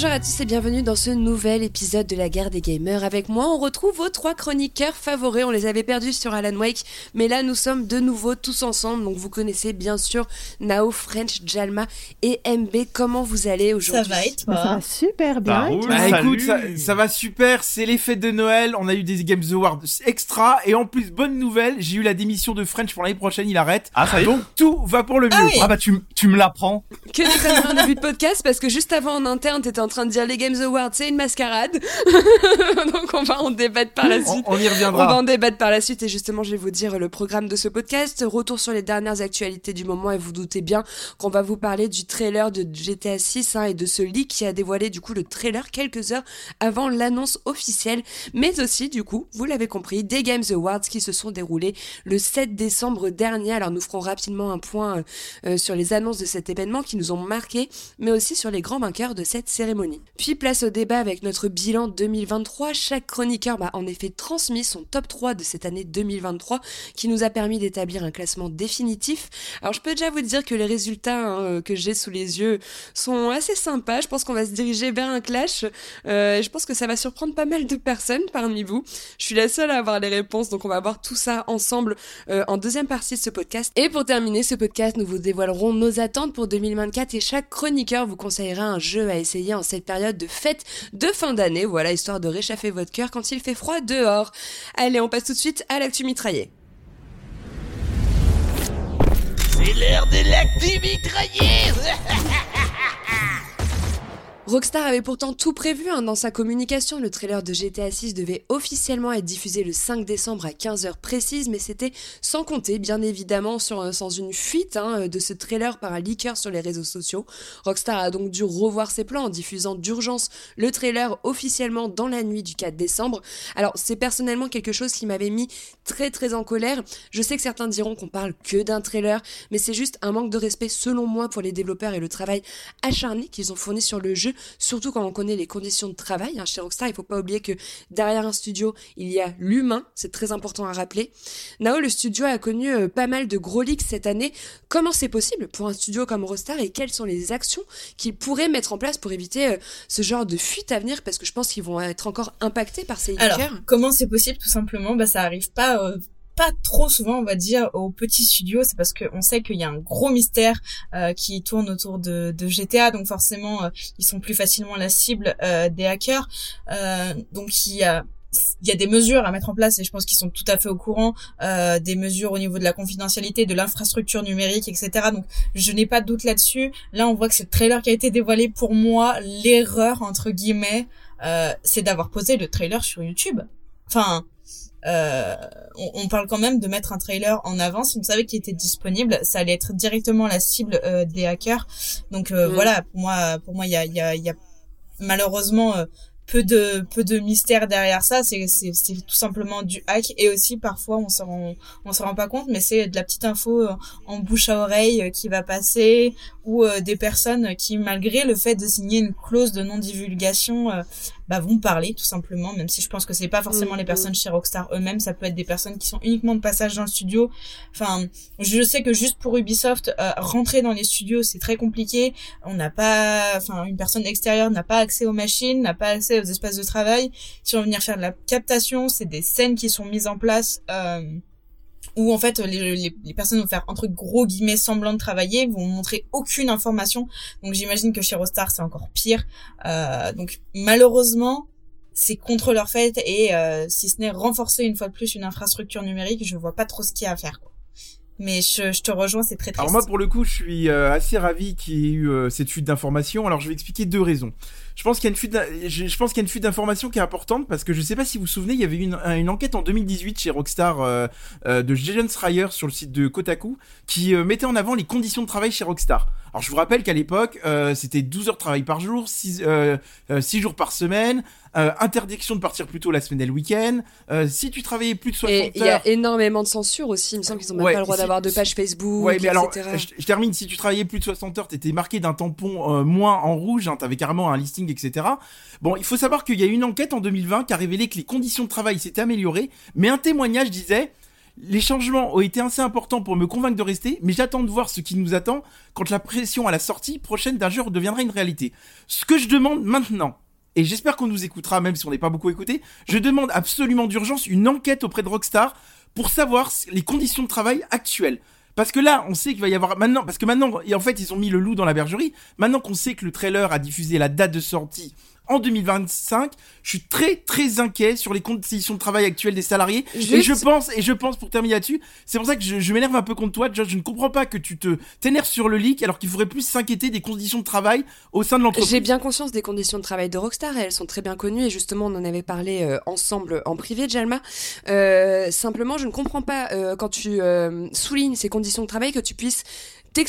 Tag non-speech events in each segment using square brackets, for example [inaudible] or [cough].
Bonjour à tous et bienvenue dans ce nouvel épisode de la guerre des gamers. Avec moi, on retrouve vos trois chroniqueurs favoris. On les avait perdus sur Alan Wake, mais là nous sommes de nouveau tous ensemble. Donc vous connaissez bien sûr Nao, French, Jalma et MB. Comment vous allez aujourd'hui Ça va et toi Ça va super bien. Bah, bah, écoute, ça, ça va super, c'est les fêtes de Noël, on a eu des Games Awards extra, et en plus, bonne nouvelle, j'ai eu la démission de French pour l'année prochaine, il arrête. Ah, ça y est Donc tout va pour le mieux. Ah oui. Ah bah tu, tu me l'apprends. Que des conneries en début de podcast parce que juste avant en interne, t'étais en train de dire les Games Awards, c'est une mascarade. [laughs] Donc on va en débattre par la On, suite. on y On va reviendra. en débattre par la suite et justement je vais vous dire le programme de ce podcast, retour sur les dernières actualités du moment et vous doutez bien qu'on va vous parler du trailer de GTA 6 hein, et de ce leak qui a dévoilé du coup le trailer quelques heures avant l'annonce officielle, mais aussi du coup, vous l'avez compris, des Games Awards qui se sont déroulés le 7 décembre dernier. Alors nous ferons rapidement un point euh, euh, sur les annonces de cet événement qui nous ont marqué, mais aussi sur les grands vainqueurs de cette cérémonie. Puis place au débat avec notre bilan 2023. Chaque chroniqueur m'a en effet transmis son top 3 de cette année 2023 qui nous a permis d'établir un classement définitif. Alors je peux déjà vous dire que les résultats hein, euh, que j'ai sous les yeux sont assez sympas. Je pense qu'on va se diriger vers un clash. Euh, je pense que ça va surprendre pas mal de personnes parmi vous. Je suis la seule à avoir les réponses, donc on va voir tout ça ensemble euh, en deuxième partie de ce podcast. Et pour terminer ce podcast, nous vous dévoilerons nos attentes pour 2024 et chaque chroniqueur vous conseillera un jeu à essayer en cette période de fête de fin d'année. Voilà, histoire de réchauffer votre cœur quand il fait froid dehors. Allez, on passe tout de suite à l'actu mitraillé. C'est l'heure de l'actu mitraillé [laughs] Rockstar avait pourtant tout prévu hein, dans sa communication. Le trailer de GTA 6 devait officiellement être diffusé le 5 décembre à 15h précise, mais c'était sans compter, bien évidemment, sur, euh, sans une fuite hein, de ce trailer par un leaker sur les réseaux sociaux. Rockstar a donc dû revoir ses plans en diffusant d'urgence le trailer officiellement dans la nuit du 4 décembre. Alors, c'est personnellement quelque chose qui m'avait mis très très en colère. Je sais que certains diront qu'on parle que d'un trailer, mais c'est juste un manque de respect selon moi pour les développeurs et le travail acharné qu'ils ont fourni sur le jeu surtout quand on connaît les conditions de travail. hein. Chez Rockstar, il faut pas oublier que derrière un studio, il y a l'humain, c'est très important à rappeler. Nao, le studio a connu euh, pas mal de gros leaks cette année. Comment c'est possible pour un studio comme Rockstar et quelles sont les actions qu'ils pourraient mettre en place pour éviter euh, ce genre de fuite à venir? Parce que je pense qu'ils vont être encore impactés par ces leakers. Alors, comment c'est possible Tout simplement, bah ça arrive pas. Pas trop souvent, on va dire, aux petits studios, c'est parce qu'on sait qu'il y a un gros mystère euh, qui tourne autour de, de GTA, donc forcément, euh, ils sont plus facilement la cible euh, des hackers. Euh, donc il y a il y a des mesures à mettre en place et je pense qu'ils sont tout à fait au courant euh, des mesures au niveau de la confidentialité, de l'infrastructure numérique, etc. Donc je n'ai pas de doute là-dessus. Là, on voit que le trailer qui a été dévoilé. Pour moi, l'erreur entre guillemets, euh, c'est d'avoir posé le trailer sur YouTube. Enfin, euh, on, on parle quand même de mettre un trailer en avance. On savait qu'il était disponible. Ça allait être directement la cible euh, des hackers. Donc euh, Mm. voilà, pour moi, pour moi, il y a, y a, y a malheureusement peu de peu de mystère derrière ça. C'est tout simplement du hack et aussi parfois on s'en rend on s'en rend pas compte, mais c'est de la petite info en bouche à oreille qui va passer ou euh, des personnes qui malgré le fait de signer une clause de non divulgation euh, bah, vont parler tout simplement, même si je pense que c'est pas forcément Mhm. les personnes chez Rockstar eux-mêmes, ça peut être des personnes qui sont uniquement de passage dans le studio. Enfin, je sais que juste pour Ubisoft, euh, rentrer dans les studios c'est très compliqué. On n'a pas, enfin, une personne extérieure n'a pas accès aux machines, n'a pas accès aux espaces de travail. Si on veut venir faire de la captation, c'est des scènes qui sont mises en place. Euh, où en fait les, les, personnes vont faire entre gros guillemets semblant de travailler, vont montrer aucune information. Donc j'imagine que chez Rostar c'est encore pire. Euh, donc malheureusement c'est contre leur fait et euh, si ce n'est renforcer une fois de plus une infrastructure numérique, je vois pas trop ce qu'il y a à faire. Quoi. Mais je, je te rejoins, c'est très triste. Alors moi, pour le coup, je suis euh, assez ravi qu'il y ait eu euh, cette fuite d'informations. Alors je vais expliquer deux raisons. Je pense qu'il y a une fuite, d'in- je, je pense qu'il y a une fuite d'informations qui est importante parce que je sais pas si vous vous souvenez, il y avait eu une, une enquête en 2018 chez Rockstar euh, euh, de Jason Schreier sur le site de Kotaku qui euh, mettait en avant les conditions de travail chez Rockstar. Alors je vous rappelle qu'à l'époque, euh, c'était 12 heures de travail par jour, 6, euh, euh, 6 jours par semaine, euh, interdiction de partir plus tôt la semaine et le week-end. Si tu travaillais plus de 60 Et il y heures... a énormément de censure aussi. Il me semble qu'ils ont même pas le droit si- d'avoir de page Facebook, Ouais, mais alors, etc. je, je termine. Si tu travaillais plus de 60 heures, t'étais marqué d'un tampon moins en rouge, hein, t'avais carrément un listing, etc. Bon, il faut savoir qu'il y a une enquête en 2020 qui a révélé que les conditions de travail s'étaient améliorées, mais un témoignage disait Les changements ont été assez importants pour me convaincre de rester, mais j'attends de voir ce qui nous attend quand la pression à la sortie prochaine d'un jeu deviendra une réalité. Ce que je demande maintenant, et j'espère qu'on nous écoutera même si on n'est pas beaucoup écouté, je demande absolument d'urgence une enquête auprès de Rockstar pour savoir les conditions de travail actuelles. Parce que là, on sait qu'il va y avoir maintenant, parce que maintenant, et en fait, ils ont mis le loup dans la bergerie. Maintenant qu'on sait que le trailer a diffusé la date de sortie en 2025. Je suis très très inquiet sur les conditions de travail actuelles des salariés. Et je pense, et je pense pour terminer là-dessus, c'est pour ça que je, je m'énerve un peu contre toi, Josh. Je ne comprends pas que tu te t'énerves sur le leak alors qu'il faudrait plus s'inquiéter des conditions de travail au sein de l'entreprise. J'ai bien conscience des conditions de travail de Rockstar, elles sont très bien connues et justement on en avait parlé euh, ensemble en privé, Jalma. Euh, simplement, je ne comprends pas euh, quand tu soulignes ces conditions de travail que tu puisses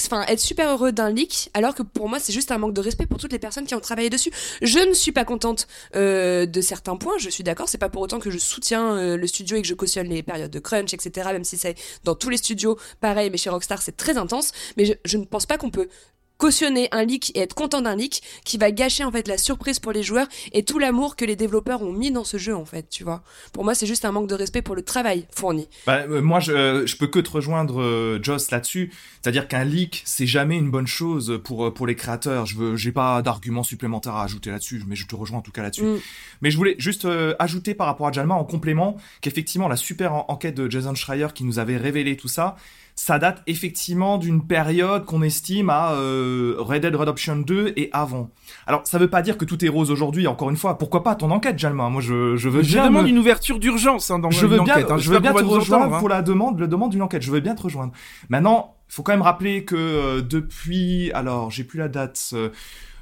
enfin, être super heureux d'un leak, alors que pour moi c'est juste un manque de respect pour toutes les personnes qui ont travaillé dessus. Je ne suis pas contente euh, de certains points, je suis d'accord, c'est pas pour autant que je soutiens euh, le studio et que je cautionne les périodes de crunch, etc. Même si c'est dans tous les studios pareil, mais chez Rockstar c'est très intense. Mais je, je ne pense pas qu'on peut cautionner un leak et être content d'un leak qui va gâcher en fait la surprise pour les joueurs et tout l'amour que les développeurs ont mis dans ce jeu en fait, tu vois. Pour moi, c'est juste un manque de respect pour le travail fourni. Bah, euh, moi, je, euh, je peux que te rejoindre, euh, Joss, là-dessus. C'est-à-dire qu'un leak, c'est jamais une bonne chose pour pour les créateurs. Je veux, j'ai pas d'arguments supplémentaires à ajouter là-dessus, mais je te rejoins en tout cas là-dessus. Mm. Mais je voulais juste ajouter par rapport à Jalma en complément qu'effectivement la super en- enquête de Jason Schreier qui nous avait révélé tout ça, ça date effectivement d'une période qu'on estime à euh, Red Dead Redemption 2 et avant. Alors ça veut pas dire que tout est rose aujourd'hui. Encore une fois, pourquoi pas ton enquête, Jalma? Moi, je je veux Je bien demande me- une ouverture d'urgence hein, dans je une veux bien, enquête. hein. je veux bien te rejoindre hein. pour la demande, le demande d'une enquête. Je veux bien te rejoindre. Maintenant, faut quand même rappeler que euh, depuis, alors j'ai plus la date, euh,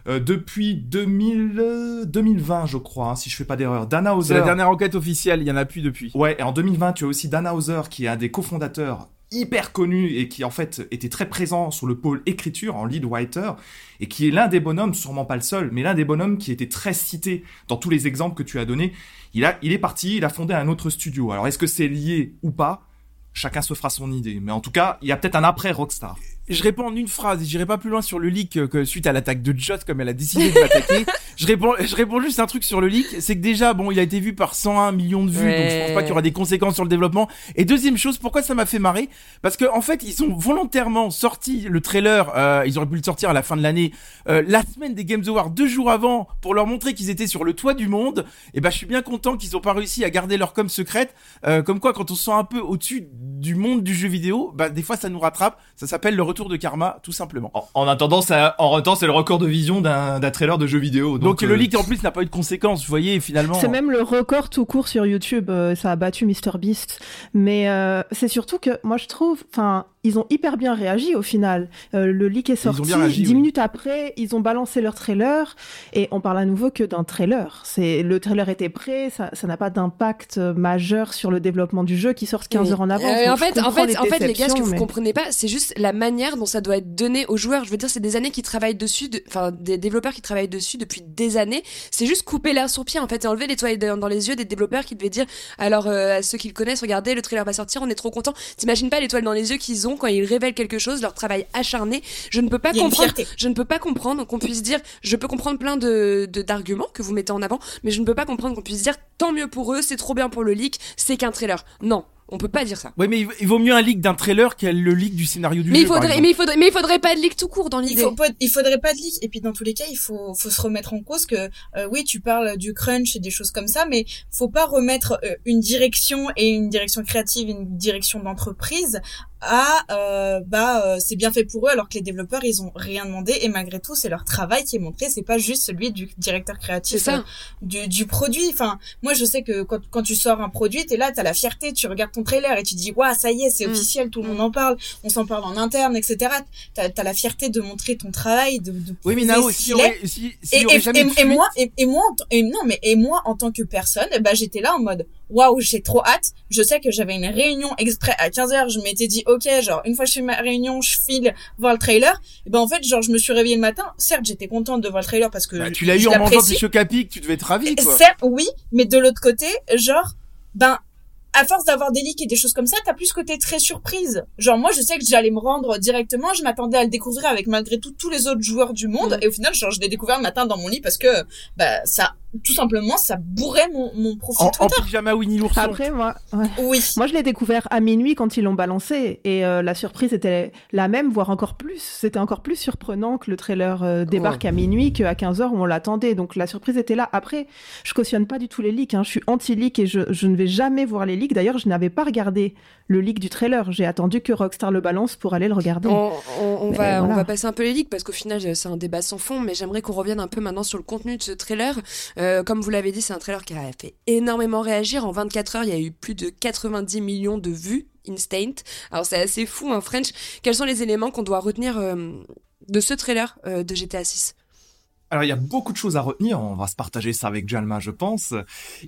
euh, depuis 2000, euh, 2020, je crois, hein, si je fais pas d'erreur. Dana C'est Hauser. la dernière enquête officielle, il y en a plus depuis. Ouais, et en 2020, tu as aussi Dana Hauser, qui est un des cofondateurs hyper connu et qui en fait était très présent sur le pôle écriture en lead writer et qui est l'un des bonhommes, sûrement pas le seul, mais l'un des bonhommes qui était très cité dans tous les exemples que tu as donnés. Il a, il est parti, il a fondé un autre studio. Alors est-ce que c'est lié ou pas? Chacun se fera son idée. Mais en tout cas, il y a peut-être un après Rockstar. Je réponds en une phrase, et j'irai pas plus loin sur le leak euh, que suite à l'attaque de Joss, comme elle a décidé de m'attaquer. [laughs] je réponds, je réponds juste un truc sur le leak, c'est que déjà, bon, il a été vu par 101 millions de vues, Ouais. donc je pense pas qu'il y aura des conséquences sur le développement. Et deuxième chose, pourquoi ça m'a fait marrer? Parce que en fait, ils ont volontairement sorti le trailer, euh, ils auraient pu le sortir à la fin de l'année, euh, la semaine des Games Awards, deux jours avant, pour leur montrer qu'ils étaient sur le toit du monde. Et ben, je suis bien content qu'ils ont pas réussi à garder leur com secrète. Euh, comme quoi, quand on se sent un peu au-dessus du monde du jeu vidéo, bah des fois ça nous rattrape. Ça s'appelle le retour de karma, tout simplement. En, en attendant, ça, en c'est le record de vision d'un d'un trailer de jeu vidéo. Donc, Donc, le euh, leak en plus n'a pas eu de conséquences, vous voyez, finalement. C'est même le record tout court sur YouTube. euh, ça a battu MrBeast. Mais euh, c'est surtout que moi je trouve, enfin, ils ont hyper bien réagi au final. Euh, le leak est ont sorti. bien réagi, Dix oui. minutes après, ils ont balancé leur trailer et on parle à nouveau que d'un trailer. C'est le trailer était prêt. Ça ça n'a pas d'impact majeur sur le développement du jeu qui sort 15 heures en avance. Euh, en fait, en comprends fait, en fait, les gars, ce que déceptions, vous mais- comprenez pas, c'est juste la manière dont ça doit être donné aux joueurs. Je veux dire, c'est des années qui travaillent dessus, de- enfin, des développeurs qui travaillent dessus depuis des années. C'est juste couper l'air sur pied, en fait, et enlever l'étoile dans dans les yeux des développeurs qui devaient dire, alors, euh, à ceux qui le connaissent, regardez, le trailer va sortir, on est trop content. T'imagines pas l'étoile dans les yeux qu'ils ont quand ils révèlent quelque chose, leur travail acharné. Je ne peux pas Il comprendre, je ne peux pas comprendre qu'on puisse dire, je peux comprendre plein de, d'arguments que vous mettez en avant, mais je ne peux pas comprendre qu'on puisse dire, tant mieux pour eux, c'est trop bien pour le leak, c'est qu'un trailer. Non. On peut pas dire ça. Ouais, mais il- il vaut mieux un leak d'un trailer qu'elle le leak du scénario du Mais jeu. il par faudrait, mais il faudrait, mais il faudrait pas de leak tout court dans Il l'idée. faut pas, il faudrait pas de leak. Et puis dans tous les cas, il faut, faut se remettre en cause que euh, oui, tu parles du crunch et des choses comme ça, mais faut pas remettre euh, une direction et une direction créative, une direction d'entreprise à euh, bah euh, c'est bien fait pour eux alors que les développeurs ils ont rien demandé et malgré tout c'est leur travail qui est montré c'est pas juste celui du directeur créatif ça. euh, du, du produit enfin moi je sais que quand, quand tu sors un produit t'es là t'as la fierté tu regardes ton trailer et tu dis waouh ça y est c'est Mm. officiel tout le monde en parle on s'en parle en interne etc t'as as la fierté de montrer ton travail de, de Oui, mais Nao, si, Et, moi et, et moi en tant- et non mais et moi en tant que personne bah j'étais là en mode waouh j'ai trop hâte je sais que j'avais une réunion exprès à 15h je m'étais dit ok genre une fois que je fais ma réunion je file voir le trailer et ben en fait genre je me suis réveillée le matin certes j'étais contente de voir le trailer parce que Bah, tu l'as eu en mangeant l'apprécie. tes chocs à pic, tu devais être ravi, quoi. Certes, oui, mais de l'autre côté, genre, ben, à force d'avoir des leaks et des choses comme ça, t'as plus ce côté très surprise. Genre, moi, je sais que j'allais me rendre directement, je m'attendais à le découvrir avec malgré tout tous les autres joueurs du monde, Mm. et au final, genre, je l'ai découvert le matin dans mon lit parce que, bah, ça, tout simplement, ça bourrait mon, mon profil En, en Twitter. pyjama Winnie l'ourson. Après, moi, ouais. Oui. Moi, je l'ai découvert à minuit quand ils l'ont balancé et euh, la surprise était la même, voire encore plus. C'était encore plus surprenant que le trailer euh, débarque à minuit qu'à 15h où on l'attendait. Donc la surprise était là. Après, je cautionne pas du tout les leaks. Hein. Je suis anti-leak et je, je ne vais jamais voir les leaks. D'ailleurs, je n'avais pas regardé le leak du trailer. J'ai attendu que Rockstar le balance pour aller le regarder. On, on- on Mais va, on va passer un peu les leaks parce qu'au final c'est un débat sans fond, mais j'aimerais qu'on revienne un peu maintenant sur le contenu de ce trailer. Euh, comme vous l'avez dit, c'est un trailer qui a fait énormément réagir. En 24 heures, il y a eu plus de 90 millions de vues instant. Alors c'est assez fou, hein, French. Quels sont les éléments qu'on doit retenir euh, de ce trailer euh, de GTA 6 Alors, il y a beaucoup de choses à retenir. On va se partager ça avec Jalma, je pense.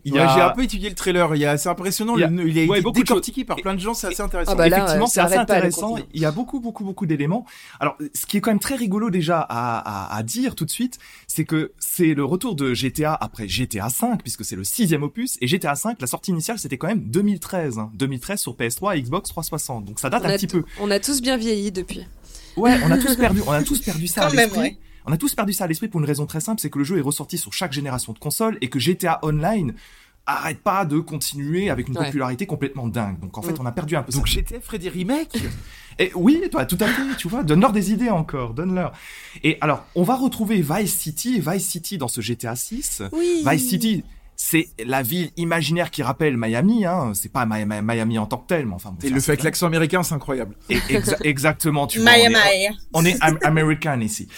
Il y Ouais, a... J'ai un peu étudié le trailer. Il y a, c'est impressionnant. Il y a- le- Il a, ouais, été beaucoup de décortiqué par plein de gens. C'est assez intéressant. Ah bah là, Effectivement, c'est assez intéressant. Il y a beaucoup, beaucoup, beaucoup d'éléments. Alors, ce qui est quand même très rigolo déjà à, à, à dire tout de suite, c'est que c'est le retour de GTA après GTA 5, puisque c'est le sixième opus. Et GTA 5, la sortie initiale, c'était quand même 2013. hein. 2013 sur PS3 et Xbox 360. Donc ça date on un a, petit peu. on a tous bien vieilli depuis. Ouais, on a tous [laughs] perdu, on a tous perdu ça à l'esprit. On a tous perdu ça à l'esprit pour une raison très simple, c'est que le jeu est ressorti sur chaque génération de consoles et que GTA Online arrête pas de continuer avec une Ouais. popularité complètement dingue. Donc en fait, Mm. on a perdu un peu Donc ça. GTA ferait des remakes Et oui, toi, tout à fait, tu vois, donne-leur des idées encore, donne-leur. Et alors, on va retrouver Vice City, et Vice City dans ce GTA 6. Oui. Vice City, c'est la ville imaginaire qui rappelle Miami, hein. C'est pas Mi- Mi- Miami en tant que tel, mais enfin. bon, Et le fait clair. l'accent américain, c'est incroyable. Et exa- exactement, tu vois. on Maya est- Maya. on est am- américain ici.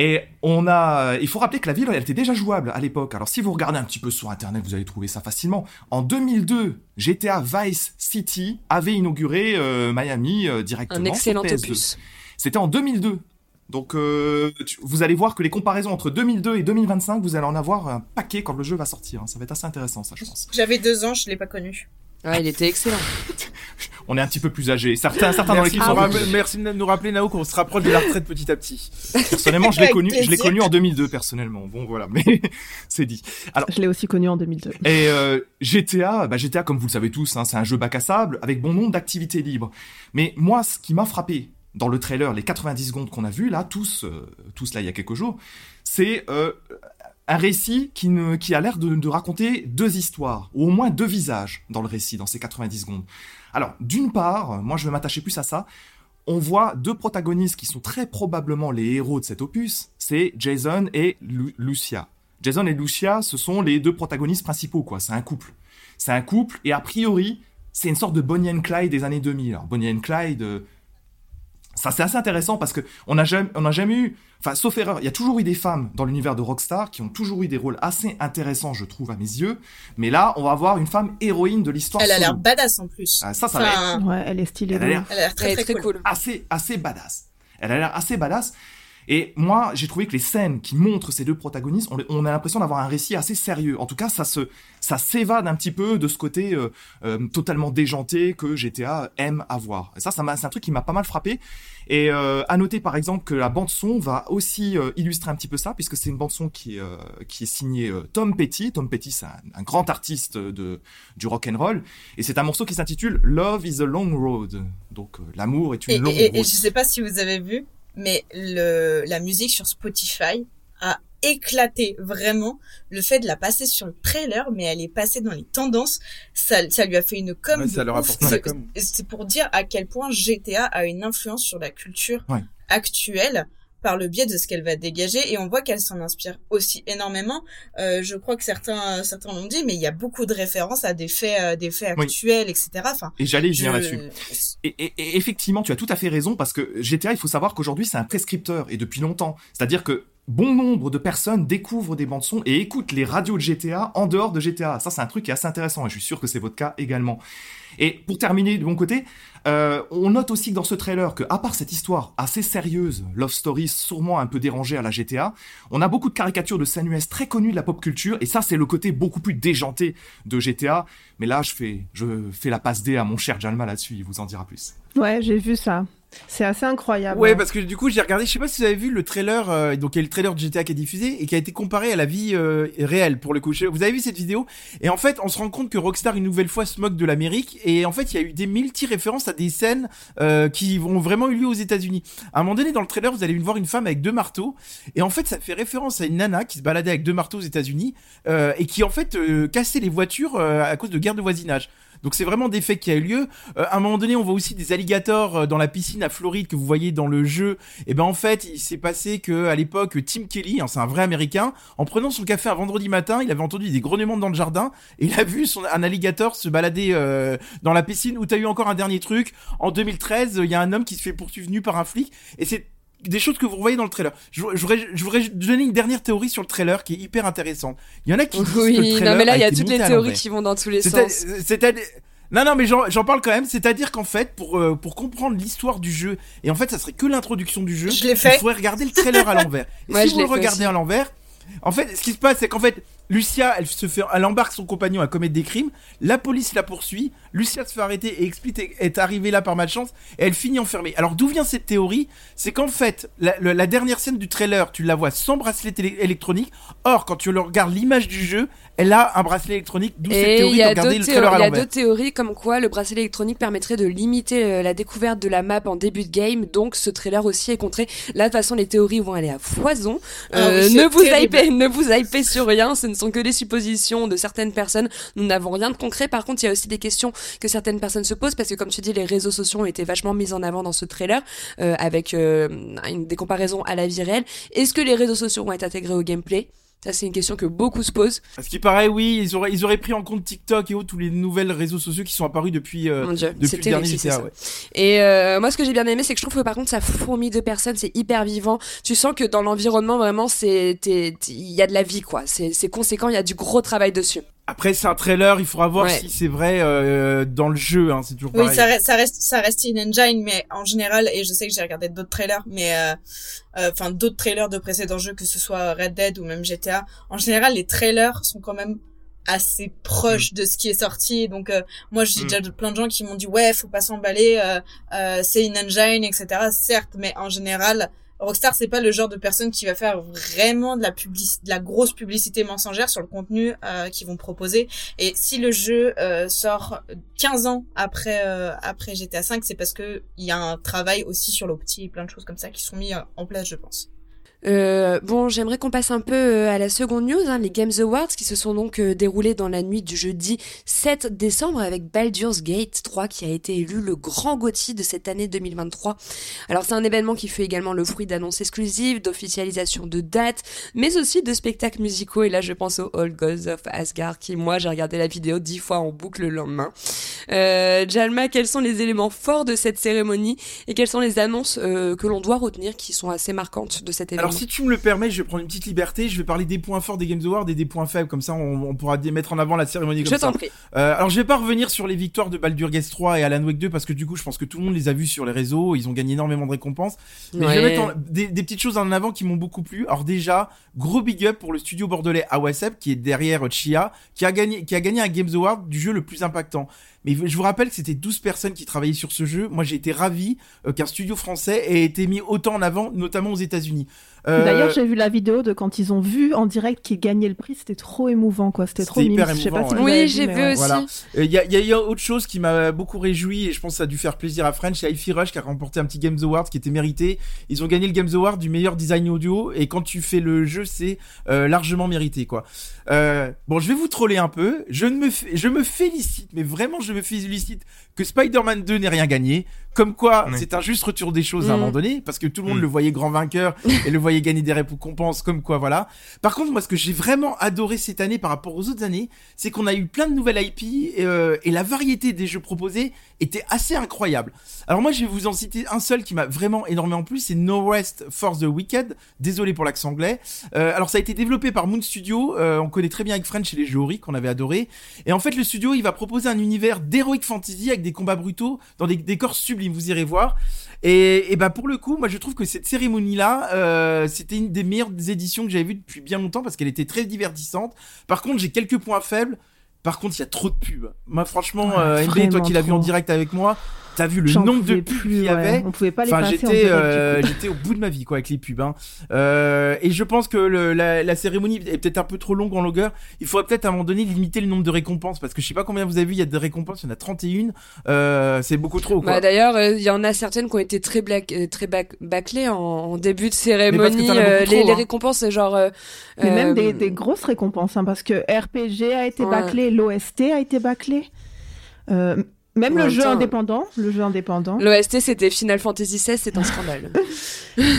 Et on a, il faut rappeler que la ville, elle était déjà jouable à l'époque. Alors si vous regardez un petit peu sur internet, vous allez trouver ça facilement. En 2002, GTA Vice City avait inauguré euh, Miami euh, directement. Un sur excellent PS2. opus. C'était en 2002. Donc euh, tu- vous allez voir que les comparaisons entre 2002 et 2025, vous allez en avoir un paquet quand le jeu va sortir. hein. Ça va être assez intéressant, ça, je pense. J'avais deux ans, je l'ai pas connu. Ouais, il était excellent. [laughs] On est un petit peu plus âgés. Certains, certains dans l'équipe sont rappeler- merci de nous rappeler, Nao, qu'on se rapproche de la retraite petit à petit. [laughs] Personnellement, je l'ai connu, je l'ai connu en 2002 personnellement. Bon, voilà, mais [laughs] c'est dit. Je l'ai aussi connu en 2002. Et euh, GTA, bah GTA, comme vous le savez tous, hein, c'est un jeu bac à sable avec bon nombre d'activités libres. Mais moi, ce qui m'a frappé dans le trailer, les 90 secondes qu'on a vu là, tous, euh, tous là il y a quelques jours, c'est euh, un récit qui, a l'air de, raconter deux histoires, ou au moins deux visages dans le récit, dans ces 90 secondes. Alors, d'une part, moi je vais m'attacher plus à ça, on voit deux protagonistes qui sont très probablement les héros de cet opus, c'est Jason et Lu- Lucia. Jason et Lucia, ce sont les deux protagonistes principaux, quoi. C'est un couple. C'est un couple, et a priori, c'est une sorte de Bonnie and Clyde des années 2000. Alors, Bonnie and Clyde, euh, ça c'est assez intéressant parce que on n'a jamais, on n'a jamais eu, enfin, sauf erreur, il y a toujours eu des femmes dans l'univers de Rockstar qui ont toujours eu des rôles assez intéressants, je trouve, à mes yeux. Mais là, on va avoir une femme héroïne de l'histoire. Elle a l'air badass en plus. Ah, ça, ça va être Enfin, Ouais, elle est stylée. Elle a l'air ouf. elle a l'air très très, très cool. cool. assez, assez badass. Elle a l'air assez badass. Et moi, j'ai trouvé que les scènes qui montrent ces deux protagonistes, on, on a l'impression d'avoir un récit assez sérieux. En tout cas, ça se, ça s'évade un petit peu de ce côté euh, euh, totalement déjanté que GTA aime avoir. Et ça, ça c'est un truc qui m'a pas mal frappé. Et euh, à noter par exemple que la bande son va aussi illustrer un petit peu ça, puisque c'est une bande son qui, est, qui est signée Tom Petty. Tom Petty, c'est un, un grand artiste de du rock and roll, et c'est un morceau qui s'intitule Love is a Long Road. Donc l'amour est une Et, longue et- et route. je sais pas si vous avez vu, mais le, la musique sur Spotify a éclaté vraiment le fait de la passer sur le trailer, mais elle est passée dans les tendances. Ça, ça lui a fait une com. Ouais, ça leur C'est- pour dire à quel point GTA a une influence sur la culture Ouais. actuelle par le biais de ce qu'elle va dégager et on voit qu'elle s'en inspire aussi énormément. Euh, je crois que certains certains l'ont dit, mais il y a beaucoup de références à des faits euh, des faits Oui. actuels, etc. Enfin, Et j'allais je- venir là-dessus. Et, et- et effectivement, tu as tout à fait raison parce que GTA, il faut savoir qu'aujourd'hui, c'est un prescripteur et depuis longtemps. C'est-à-dire que bon nombre de personnes découvrent des bandes son et écoutent les radios de GTA en dehors de GTA. Ça, c'est un truc qui est assez intéressant et je suis sûr que c'est votre cas également. Et pour terminer de mon côté, euh, on note aussi dans ce trailer que, à part cette histoire assez sérieuse, love story sûrement un peu dérangée à la GTA, on a beaucoup de caricatures de scènes très connues de la pop culture et ça, c'est le côté beaucoup plus déjanté de GTA. Mais là, je fais, je fais la passe D à mon cher Jalma là-dessus, il vous en dira plus. Ouais, j'ai vu ça. C'est assez incroyable. Ouais, hein. parce que du coup, j'ai regardé, je sais pas si vous avez vu le trailer, euh, donc il y a le trailer de GTA qui est diffusé et qui a été comparé à la vie euh, réelle pour le coup. Vous avez vu cette vidéo? Et en fait, on se rend compte que Rockstar une nouvelle fois se moque de l'Amérique et en fait, il y a eu des multi-références à des scènes euh, qui ont vraiment eu lieu aux États-Unis. À un moment donné, dans le trailer, vous allez voir une femme avec deux marteaux et en fait, ça fait référence à une nana qui se baladait avec deux marteaux aux États-Unis euh, et qui en fait euh, cassait les voitures euh, à cause de de voisinage. Donc c'est vraiment des faits qui a eu lieu. Euh, à un moment donné, on voit aussi des alligators euh, dans la piscine à Floride que vous voyez dans le jeu. Et ben en fait, il s'est passé que à l'époque, Tim Kelly, hein, c'est un vrai Américain, en prenant son café un vendredi matin, il avait entendu des grognements dans le jardin et il a vu son, un alligator se balader euh, dans la piscine. Où t'as eu encore un dernier truc? En 2013, il y a un homme qui se fait poursuivre nu par un flic et c'est des choses que vous voyez dans le trailer. Je, je voudrais, je voudrais donner une dernière théorie sur le trailer qui est hyper intéressante. Il y en a qui [laughs] disent que le Oui, trailer non mais là il y a toutes les théories l'envers. qui vont dans tous les sens. C'est-à-dire. Non, non, mais j'en parle quand même. C'est-à-dire qu'en fait, pour, euh, pour comprendre l'histoire du jeu, et en fait, ça serait que l'introduction du jeu, Je l'ai fait. il faudrait regarder le trailer à l'envers. [laughs] Et Ouais, si je vous le regardez aussi. à l'envers, en fait, ce qui se passe, c'est qu'en fait, Lucia, elle se fait, elle embarque son compagnon à commettre des crimes. La police la poursuit. Lucia se fait arrêter et explique est arrivée là par malchance et elle finit enfermée. Alors d'où vient cette théorie? C'est qu'en fait, la, la- la dernière scène du trailer, tu la vois sans bracelet électronique. Or, quand tu regardes l'image du jeu, elle a un bracelet électronique. D'où cette théorie y de a regarder d'autres le théo- trailer à il y a d'autres théories comme quoi le bracelet électronique permettrait de limiter euh, la découverte de la map en début de game, donc ce trailer aussi est contré. Là, de toute façon, les théories vont aller à foison. Ah Euh, ne vous hypez, ne vous hypez sur rien, ce ne sont que des suppositions de certaines personnes. Nous n'avons rien de concret. Par contre, il y a aussi des questions que certaines personnes se posent parce que, comme tu dis, les réseaux sociaux ont été vachement mis en avant dans ce trailer euh, avec euh, des comparaisons à la vie réelle. Est-ce que les réseaux sociaux vont être intégrés au gameplay? Ça, c'est une question que beaucoup se posent. Ce qui paraît, oui, ils auraient, ils auraient pris en compte TikTok et autres, tous les nouvelles réseaux sociaux qui sont apparus depuis, euh, Mon Dieu, depuis le dernier GTA. ouais. Et euh, moi, ce que j'ai bien aimé, c'est que je trouve que par contre, ça fourmille de personnes, c'est hyper vivant. Tu sens que dans l'environnement, vraiment, c'est, il y a de la vie, quoi. C'est, c'est conséquent, il y a du gros travail dessus. Après, c'est un trailer, il faudra voir Ouais. si c'est vrai euh, dans le jeu. Hein, c'est toujours Oui, pareil. ça reste, ça reste, ça reste in engine, mais en général, et je sais que j'ai regardé d'autres trailers, mais euh, euh, enfin d'autres trailers de précédents jeux, que ce soit Red Dead ou même GTA. En général, les trailers sont quand même assez proches de ce qui est sorti. Donc euh, moi, j'ai Mm. déjà plein de gens qui m'ont dit ouais, faut pas s'emballer, euh, euh, c'est in engine, etc. Certes, mais en général. Rockstar, c'est pas le genre de personne qui va faire vraiment de la de la grosse publicité mensongère sur le contenu euh, qu'ils vont proposer. Et si le jeu euh, sort 15 ans après euh, après GTA 5, c'est parce que il y a un travail aussi sur l'opti et plein de choses comme ça qui sont mis euh, en place, je pense. Euh, bon, j'aimerais qu'on passe un peu euh, à la seconde news, hein, les Games Awards qui se sont donc euh, déroulés dans la nuit du jeudi 7 décembre avec Baldur's Gate 3 qui a été élu le grand GOTY de cette année 2023. Alors c'est un événement qui fait également le fruit d'annonces exclusives, d'officialisation de dates, mais aussi de spectacles musicaux et là je pense au All Gods of Asgard qui moi j'ai regardé la vidéo dix fois en boucle le lendemain. Euh, Jalma, quels sont les éléments forts de cette cérémonie et quelles sont les annonces que l'on doit retenir qui sont assez marquantes de cet événement? Si tu me le permets, je vais prendre une petite liberté. Je vais parler des points forts des Games Awards et des points faibles. Comme ça, on, on pourra mettre en avant la cérémonie comme Je ça. t'en prie. Euh, alors je vais pas revenir sur les victoires de Baldur's Gate 3 et Alan Wake 2 parce que du coup je pense que tout le monde les a vus sur les réseaux, ils ont gagné énormément de récompenses. Mais je vais mettre en- des, des petites choses en avant qui m'ont beaucoup plu. Alors déjà, gros big up pour le studio bordelais AWASEP qui est derrière Chia, qui a gagné qui a gagné un Games Award du jeu le plus impactant. Mais je vous rappelle que c'était 12 personnes qui travaillaient sur ce jeu. Moi j'ai été ravi euh, qu'un studio français ait été mis autant en avant, notamment aux États-Unis. Euh, D'ailleurs, j'ai vu la vidéo de quand ils ont vu en direct qu'ils gagnaient le prix. C'était trop émouvant, quoi. C'était trop hyper mime. Je sais pas émouvant, si ouais. vous l'avez Oui, j'ai vu aussi. Voilà. Il y, a, y a- y a autre chose qui m'a beaucoup réjoui et je pense que ça a dû faire plaisir à French, c'est Hi-Fi Rush qui a remporté un petit Games Award qui était mérité. Ils ont gagné le Games Award du meilleur design audio et quand tu fais le jeu, c'est euh, largement mérité quoi. Euh, bon, je vais vous troller un peu. Je ne me, je me félicite, mais vraiment je me félicite que Spider-Man 2 n'ait rien gagné. Comme quoi, c'est un juste retour des choses à un Mm. moment donné, parce que tout le monde Mm. le voyait grand vainqueur [laughs] et le voyait gagner des récompenses, comme quoi, voilà. Par contre, moi, ce que j'ai vraiment adoré cette année par rapport aux autres années, c'est qu'on a eu plein de nouvelles IP et, euh, et la variété des jeux proposés était assez incroyable. Alors moi, je vais vous en citer un seul qui m'a vraiment énormément plu, c'est No Rest for the Wicked. Désolé pour l'accent anglais. Euh, alors ça a été développé par Moon Studio. Euh, on connaît très bien avec French et les jeux Ori qu'on avait adoré. Et en fait, le studio, il va proposer un univers d'heroic fantasy avec des combats brutaux dans des décors sublimes. Vous irez voir. Et, et bah pour le coup, moi je trouve que cette cérémonie-là, euh, c'était une des meilleures éditions que j'avais vues depuis bien longtemps parce qu'elle était très divertissante. Par contre, j'ai quelques points faibles. Par contre, il y a trop de pubs. Moi, franchement, Ouais, euh, MB, toi qui l'as vu en direct avec moi, T'as vu le nombre de pubs qu'il y ouais. avait On pouvait pas les Enfin, j'étais, euh, j'étais au bout de ma vie, quoi, avec les pubs. Hein. Euh, et je pense que le, la, la cérémonie est peut-être un peu trop longue en longueur. Il faudrait peut-être à un moment donné limiter le nombre de récompenses, parce que je sais pas combien vous avez vu, il y a des récompenses, il y en a 31. Euh, c'est beaucoup trop, quoi. Bah, D'ailleurs, euh, il y en a certaines qui ont été très, black, très bac- bâclées en, en début de cérémonie. euh, les, hein. récompenses, c'est genre. euh, Mais même euh, des, des grosses récompenses, hein, parce que RPG a été Ouais. bâclé, l'OST a été bâclé. Euh, même le jeu indépendant, le jeu indépendant. L'OST, c'était Final Fantasy XVI, c'est un scandale. [laughs]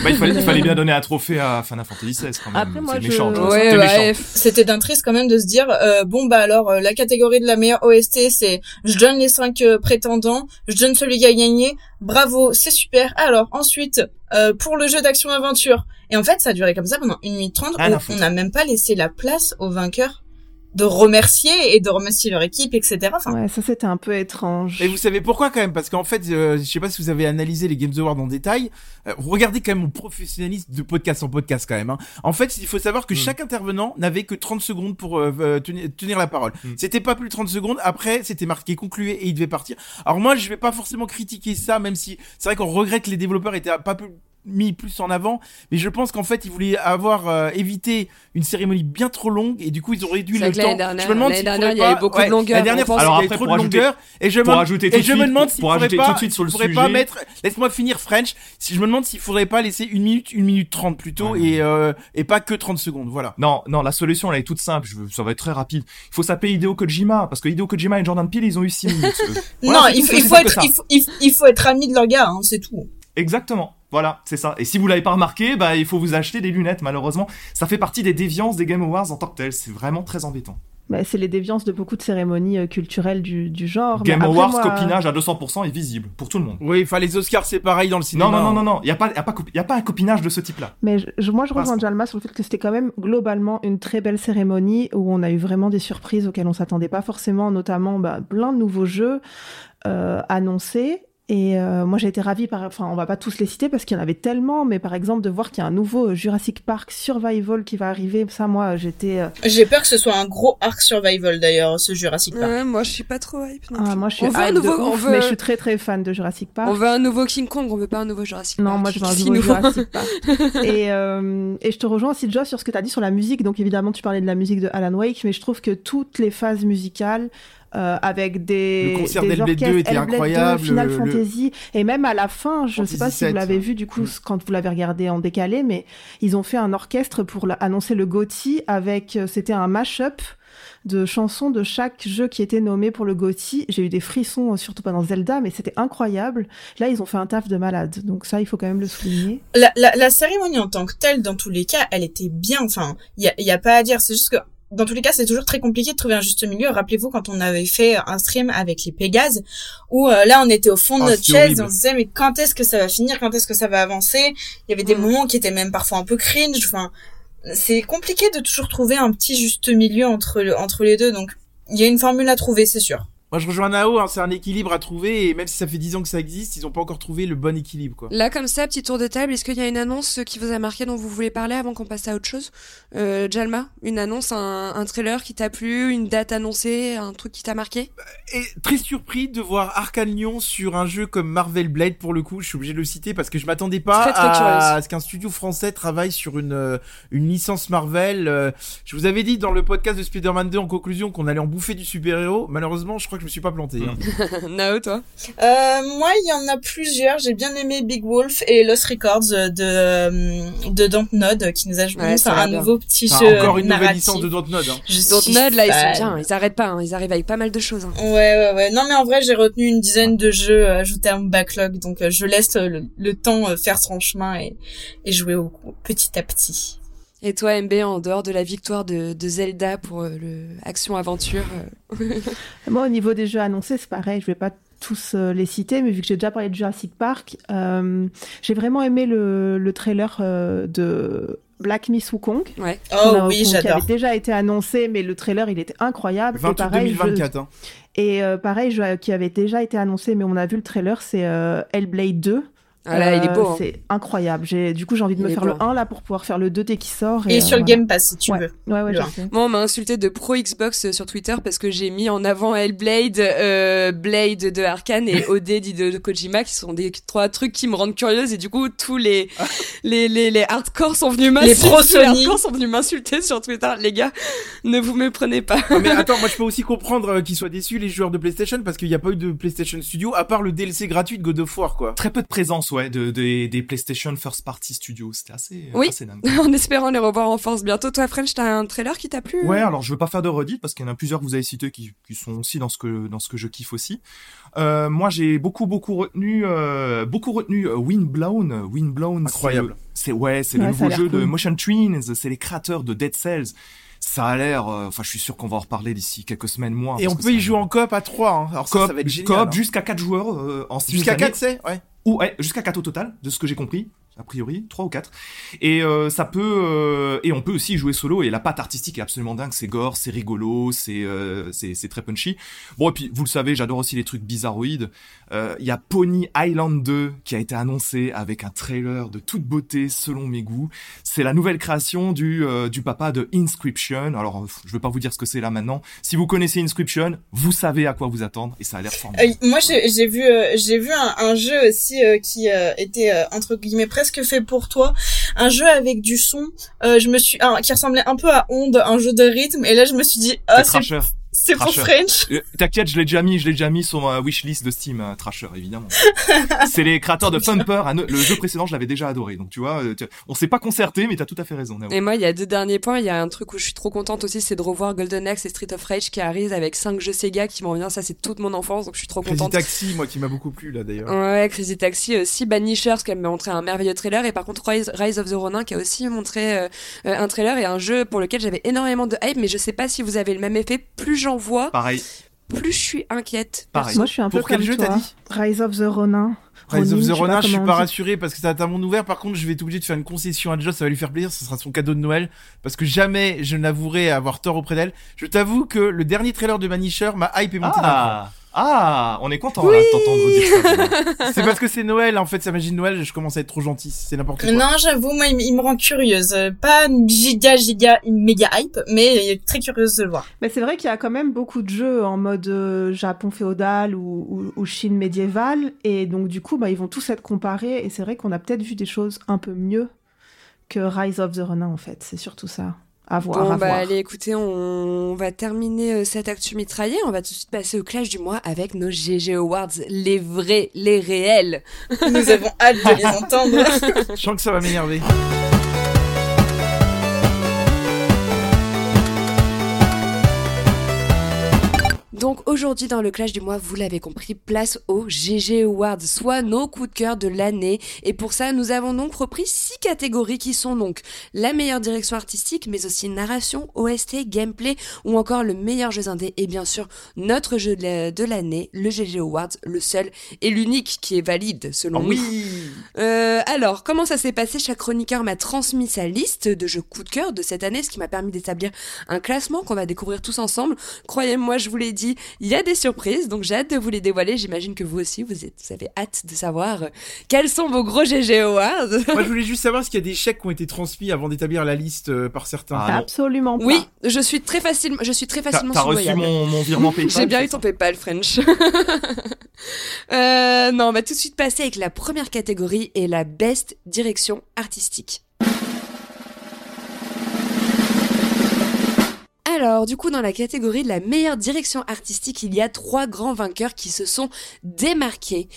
Bah, il, fallait, il fallait bien donner un trophée à Final Fantasy XVI quand même. Après, moi, c'est je- méchant. Ouais, C'était ouais, d'un triste quand même de se dire euh, bon bah alors euh, la catégorie de la meilleure OST c'est je donne les cinq euh, prétendants, je donne celui qui a gagné, bravo, c'est super. Alors ensuite euh, pour le jeu d'action aventure et en fait ça a duré comme ça pendant une minute trente où on n'a même pas laissé la place aux vainqueurs de remercier et de remercier leur équipe etc. Enfin Ouais, ça c'était un peu étrange. Et vous savez pourquoi quand même? Parce qu'en fait, euh, je sais pas si vous avez analysé les Games Awards en détail. Euh, regardez quand même mon professionnalisme de podcast en podcast quand même. Hein. En fait, il faut savoir que Mm. chaque intervenant n'avait que 30 secondes pour euh, euh, tenir, tenir la parole. Mm. C'était pas plus de 30 secondes. Après, c'était marqué conclué et il devait partir. Alors moi, je vais pas forcément critiquer ça, même si c'est vrai qu'on regrette que les développeurs étaient pas plus mis plus en avant, mais je pense qu'en fait ils voulaient avoir euh, évité une cérémonie bien trop longue et du coup ils ont réduit le temps. dernière- je me demande s'il dernière, il y avait beaucoup de longueur, La dernière on fois, pense- il y Alors avait après, trop de ajouter- longueur et je me et je me demande pour- s'il pour faudrait pas tout de suite sur le pas mettre laisse-moi finir French si je me demande s'il faudrait pas laisser une minute une minute trente plutôt Ouais. et euh, et pas que 30 secondes voilà Non, non, la solution, elle est toute simple. Je veux, ça va être très rapide. Il faut s'appeler Hideo Kojima, parce que Hideo Kojima et Jordan Peele, ils ont eu 6 minutes. [laughs] Voilà, non il faut, il être il faut, il faut- il faut être ami de leur gars hein, c'est tout. Exactement. Voilà, c'est ça. Et si vous l'avez pas remarqué, bah, il faut vous acheter des lunettes, malheureusement. Ça fait partie des déviances des Game Awards en tant que tel. C'est vraiment très embêtant. Bah, c'est les déviances de beaucoup de cérémonies euh, culturelles du, du genre. mais Game après, Awards, moi- copinage à 200% est visible. Pour tout le monde. oui enfin les Oscars c'est pareil dans le cinéma Non, non, non, non, non. Il y a pas, y a pas, cop- y a pas un copinage de ce type-là. Mais je- je- moi, je rejoins. Jalma sur le fait que c'était quand même globalement une très belle cérémonie où on a eu vraiment des surprises auxquelles on s'attendait pas forcément, notamment bah, plein de nouveaux jeux euh, annoncés. Et euh, moi, j'ai été ravie par. Enfin, on va pas tous les citer parce qu'il y en avait tellement, mais par exemple, de voir qu'il y a un nouveau Jurassic Park Survival qui va arriver, ça, moi, j'étais. euh, J'ai peur que ce soit un gros arc survival d'ailleurs ce Jurassic Park. Ouais, moi, je suis pas trop hype. non Ah, moi, je suis on veut un nouveau, on veut, mais je suis très très fan de Jurassic Park. on veut un nouveau King Kong, on veut pas un nouveau Jurassic Park. Non, moi je veux un nouveau Jurassic Park. [laughs] et, euh, et je te rejoins aussi, Joss, sur ce que tu as dit sur la musique. Donc évidemment, tu parlais de la musique de Alan Wake, mais je trouve que toutes les phases musicales, euh, avec des, Le concert des d'Hellblade 2 orchestres, était Hellblade 2, incroyable, Final le- Fantasy, et même à la fin, je ne sais pas si vous l'avez vu du coup Mm. quand vous l'avez regardé en décalé, mais ils ont fait un orchestre pour la- annoncer le GOTY avec, euh, c'était un mash-up de chansons de chaque jeu qui était nommé pour le GOTY. J'ai eu des frissons, euh, surtout pendant Zelda, mais c'était incroyable. Là, ils ont fait un taf de malade. Donc ça, il faut quand même le souligner. la, la, la cérémonie en tant que telle, dans tous les cas, elle était bien. Enfin, il y a, y a pas à dire. C'est juste que dans tous les cas, c'est toujours très compliqué de trouver un juste milieu. Rappelez-vous quand on avait fait un stream avec les Pégases, où euh, là, on était au fond de Ah, notre chaise, horrible. on se disait mais quand est-ce que ça va finir? Quand est-ce que ça va avancer? Il y avait des Mm. moments qui étaient même parfois un peu cringe. Enfin, c'est compliqué de toujours trouver un petit juste milieu entre entre les deux. Donc, il y a une formule à trouver, c'est sûr. Moi je rejoins Nao hein, c'est un équilibre à trouver et même si ça fait 10 ans que ça existe ils ont pas encore trouvé le bon équilibre quoi Là, comme ça, petit tour de table, est-ce qu'il y a une annonce qui vous a marqué dont vous voulez parler avant qu'on passe à autre chose? Euh, Jalma, une annonce, un, un trailer qui t'a plu, une date annoncée, un truc qui t'a marqué? Et très surpris de voir Arkane Lyon sur un jeu comme Marvel Blade pour le coup, je suis obligé de le citer parce que je m'attendais pas Très, très à curieuse. ce qu'un studio français travaille sur une euh, une licence Marvel. Euh, Je vous avais dit dans le podcast de Spider-Man 2 en conclusion qu'on allait en bouffer du super-héros. Malheureusement, je crois que je me suis pas planté. hein. [laughs] Nao, toi Euh, moi, il y en a plusieurs. J'ai bien aimé Big Wolf et Lost Records de euh, de Dontnod qui nous a Ouais, ça a un bien. nouveau petit Enfin, jeu encore une nouvelle licence de Dontnod. Hein. Je Donc suis Nod, là, ils sont bien, ils arrêtent pas, hein, ils arrivent avec pas mal de choses. hein. Ouais, ouais, ouais. Non, mais en vrai, j'ai retenu une dizaine de jeux euh, ajoutés à mon backlog, donc euh, je laisse euh, le, le temps euh, faire son chemin et, et jouer au, au petit à petit. Et toi, MB, en dehors de la victoire de, de Zelda pour euh, le action-aventure, euh, [laughs] Moi, au niveau des jeux annoncés, c'est pareil. Je vais pas tous euh, les citer, mais vu que j'ai déjà parlé de Jurassic Park, euh, j'ai vraiment aimé le, le trailer euh, de Black Miss Wukong. ouais. Oh a- oui, qu'on- Qui j'adore. avait déjà été annoncé, mais le trailer, il était incroyable. 20 et pareil, je- 2024. Hein. Et euh, pareil, je- qui avait déjà été annoncé, mais on a vu le trailer, c'est euh, Hellblade 2. Ah là, il est beau. Euh, hein. C'est incroyable. J'ai, du coup, j'ai envie de Il me faire beau. le 1 là pour pouvoir faire le 2 dès qu'il sort. Et euh, sur le voilà. Game Pass, si tu Ouais. veux. Ouais, ouais. Moi, on m'a insulté de pro Xbox euh, sur Twitter parce que j'ai mis en avant Hellblade, euh, Blade de Arkane et [laughs] OD de, de Kojima, qui sont des trois trucs qui me rendent curieuse. Et du coup, tous les [laughs] les, les, les hardcore sont venus m'insulter. Les [laughs] Sony. hardcore sont venus m'insulter sur Twitter. Les gars, ne vous méprenez pas. Mais attends, moi je peux aussi comprendre euh, qu'ils soient déçus les joueurs de PlayStation parce qu'il n'y a pas eu de PlayStation Studio à part le DLC gratuit de God of War quoi. Très peu de présence, ouais, de, de- des PlayStation First Party Studios. C'était assez, Oui. assez dingue. [laughs] en espérant les revoir en force bientôt. Toi, French, t'as un trailer qui t'a plu Ouais, alors je veux pas faire de redit parce qu'il y en a plusieurs que vous avez cités qui, qui sont aussi dans ce que dans ce que je kiffe aussi. Euh, moi, j'ai beaucoup beaucoup retenu euh, beaucoup retenu euh, Windblown. Windblown, c'est Incroyable. le- C'est ouais, c'est Ouais, le nouveau jeu de. Motion Twins. C'est les créateurs de Dead Cells. Ça a l'air. euh, Enfin, je suis sûr qu'on va en reparler d'ici quelques semaines, mois. Et on peut y jouer en coop à 3 hein. Alors ça, coop, ça va être génial. coop hein. jusqu'à 4 joueurs euh, en Jusqu'à simultané. 4 c'est ouais. Ou ouais, jusqu'à 4 au total, de ce que j'ai compris. A priori, 3 ou 4. Et euh, ça peut euh, et on peut aussi jouer solo et la patte artistique est absolument dingue, c'est gore, c'est rigolo, c'est euh, c'est très punchy. Bon et puis vous le savez, j'adore aussi les trucs bizarroïdes. Il y a Pony Island 2 qui a été annoncé avec un trailer de toute beauté selon mes goûts. C'est la nouvelle création du du papa de Inscription. Alors je veux pas vous dire ce que c'est là maintenant. Si vous connaissez Inscription, vous savez à quoi vous attendre et ça a l'air formidable. Moi, j'ai vu, j'ai vu un, un jeu aussi qui était entre guillemets presque fait pour toi, un jeu avec du son. euh, je me suis, ah, qui ressemblait un peu à Onde, un jeu de rythme. Et là, je me suis dit, ah, c'est Thrasher. C'est pour. French. Euh, T'inquiète, je l'ai déjà mis, je l'ai déjà mis sur ma wishlist de Steam, euh, Trasher, évidemment. [laughs] c'est les créateurs de Thumper. un- Le jeu précédent, je l'avais déjà adoré. Donc tu vois, euh, tu- on s'est pas concerté, mais t'as tout à fait raison. Nao. Et moi, il y a deux derniers points. Il y a un truc où je suis trop contente aussi, c'est de revoir Golden Axe et Street of Rage qui arrivent avec cinq jeux Sega qui m'en viennent. Ça, c'est toute mon enfance, donc je suis trop Crazy contente. Taxi moi qui m'a beaucoup plu là d'ailleurs. Ouais, Crazy Taxi aussi, Banishers qui a montré un merveilleux trailer et par contre Rise, Rise of the Ronin qui a aussi montré euh, un trailer et un jeu pour lequel j'avais énormément de hype mais je sais pas si vous avez le même effet, plus j'en vois, Pareil. plus je suis inquiète. Pareil. Moi, je suis un peu Pour quel comme jeu toi. t'as dit Rise of the Ronin. Rise of Ronin, the Ronin, pas je suis pas rassuré parce que c'est un monde ouvert. Par contre, je vais être obligé de faire une concession à Joss, ça va lui faire plaisir, ce sera son cadeau de Noël. Parce que jamais je n'avouerai avoir tort auprès d'elle. Je t'avoue que le dernier trailer de Manisher m'a hype et monté. Ah, ah, on est content là, de t'entendre dire ça. C'est parce que c'est Noël, en fait, sa magie de Noël, je commence à être trop gentil, c'est n'importe quoi. Non, j'avoue, moi, il, me- rend curieuse. Euh, Pas giga, giga, méga hype, mais très curieuse de le voir. Mais c'est vrai qu'il y a quand même beaucoup de jeux en mode euh, Japon féodal ou, ou, ou Chine médiévale, et donc du coup, bah, ils vont tous être comparés, et c'est vrai qu'on a peut-être vu des choses un peu mieux que Rise of the Ronin, en fait. C'est surtout ça. À voir, Bon à bah voir. allez écoutez, on va terminer euh, cette actu mitraillée, on va tout de suite passer au clash du mois avec nos GG Awards, les vrais, les réels. Nous avons hâte de les entendre. [laughs] Je sens que ça va m'énerver. Donc aujourd'hui dans le clash du mois, vous l'avez compris, place au GG Awards, soit nos coups de cœur de l'année. Et pour ça, nous avons donc repris six catégories qui sont donc la meilleure direction artistique, mais aussi narration, OST, gameplay ou encore le meilleur jeu indé et bien sûr notre jeu de la- de l'année, le GG Awards, le seul et l'unique qui est valide selon nous. oui. Euh, alors, comment ça s'est passé? Chaque chroniqueur m'a transmis sa liste de jeux coup de cœur de cette année, ce qui m'a permis d'établir un classement qu'on va découvrir tous ensemble. Croyez-moi, je vous l'ai dit, il y a des surprises, donc j'ai hâte de vous les dévoiler. J'imagine que vous aussi, vous, êtes, vous avez hâte de savoir euh, quels sont vos gros GG Awards. [laughs] Moi, je voulais juste savoir s'il y a des chèques qui ont été transmis avant d'établir la liste euh, par certains. Ah. Absolument pas. Oui, je suis très facilement, je suis très T'as facilement t'as reçu mon, mon virement [laughs] PayPal J'ai bien eu ton PayPal French. [laughs] euh, non, on va tout de suite passer avec la première catégorie et la best direction artistique. Alors, du coup, dans la catégorie de la meilleure direction artistique, il y a trois grands vainqueurs qui se sont démarqués.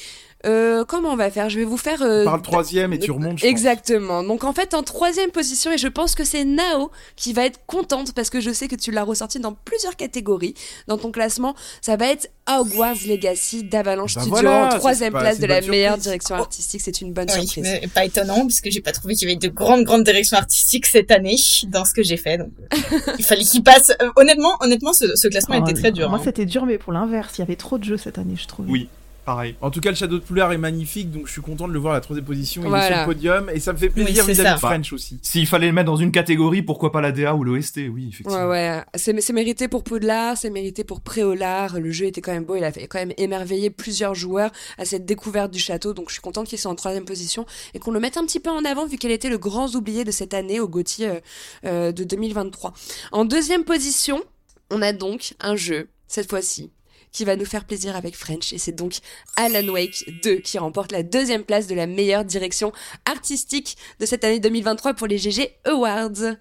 Euh, comment on va faire? Je vais vous faire... euh, Par le troisième et tu remontes. je pense. Exactement. Donc en fait en troisième position et je pense que c'est Nao qui va être contente parce que je sais que tu l'as ressorti dans plusieurs catégories dans ton classement. Ça va être Hogwarts Legacy d'Avalanche Bah Studio voilà, en troisième place de la meilleure direction Oh. artistique. C'est une bonne Oui, surprise. mais pas étonnant, parce que j'ai pas trouvé qu'il y avait de grandes, grandes directions artistiques cette année dans ce que j'ai fait. Donc, euh, il fallait qu'il passe. euh, honnêtement, honnêtement, ce, ce classement Oh, était très dur. Moi, hein. c'était dur, mais pour l'inverse, il y avait trop de jeux cette année, je trouve. Oui. Pareil. En tout cas, le Shadow de Poulard est magnifique, donc je suis content de le voir à la troisième position. Il est sur le podium et ça me fait plaisir vis-à-vis de French aussi. S'il fallait le mettre dans une catégorie, pourquoi pas la DA ou l'OST Oui, effectivement. Ouais, ouais. C'est c'est mérité pour Poudlard, c'est mérité pour Préolard. Le jeu était quand même beau, il a fait quand même émerveiller plusieurs joueurs à cette découverte du château. Donc je suis contente qu'il soit en troisième position et qu'on le mette un petit peu en avant vu qu'elle était le grand oublié de cette année au Gauthier euh, euh, de 2023. En deuxième position, on a donc un jeu, cette fois-ci, qui va nous faire plaisir avec French et c'est donc Alan Wake 2 qui remporte la deuxième place de la meilleure direction artistique de cette année 2023 pour les GG Awards.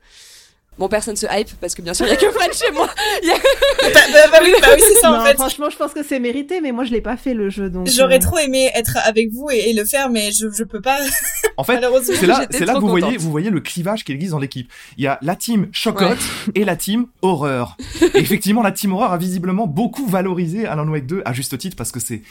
Bon, personne se hype parce que bien sûr, il y a que French chez moi. Il y a- bah, bah, bah oui, bah oui, c'est ça en fait. franchement, je pense que c'est mérité, mais moi, je l'ai pas fait le jeu, donc. J'aurais euh, trop aimé être avec vous et, et le faire, mais je, je peux pas, [laughs] En fait, c'est là, J'étais c'est là que vous voyez, vous voyez le clivage qui existe dans l'équipe. Il y a la team chocotte et la team horreur. Et [laughs] effectivement, la team horreur a visiblement beaucoup valorisé Alan Wake 2 à juste titre parce que c'est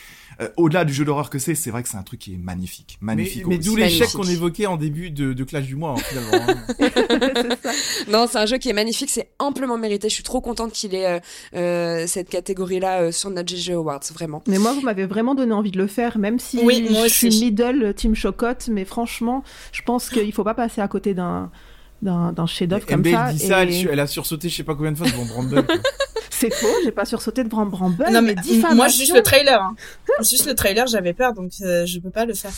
euh, au-delà du jeu d'horreur que c'est, c'est vrai que c'est un truc qui est magnifique, Mais, magnifique. mais d'où l'échec qu'on évoquait en début de, de Clash du mois, hein, finalement. hein. [laughs] c'est ça. Non, c'est un jeu qui est magnifique, c'est amplement mérité. Je suis trop contente qu'il ait euh, euh, cette catégorie-là euh, sur notre GG Awards, vraiment. Mais moi, vous m'avez vraiment donné envie de le faire, même si Oui, moi je suis aussi. middle team chocotte, mais franchement, je pense qu'il faut pas passer à côté d'un d'un d'un chef-d'œuvre comme MB, ça. elle dit ça, et elle, elle a sursauté je sais pas combien de fois devant Bramble. [laughs] C'est faux, j'ai pas sursauté de Bram Bramble, Non mais mais diffamation. moi juste le trailer, hein. [laughs] juste le trailer, j'avais peur donc euh, je peux pas le faire.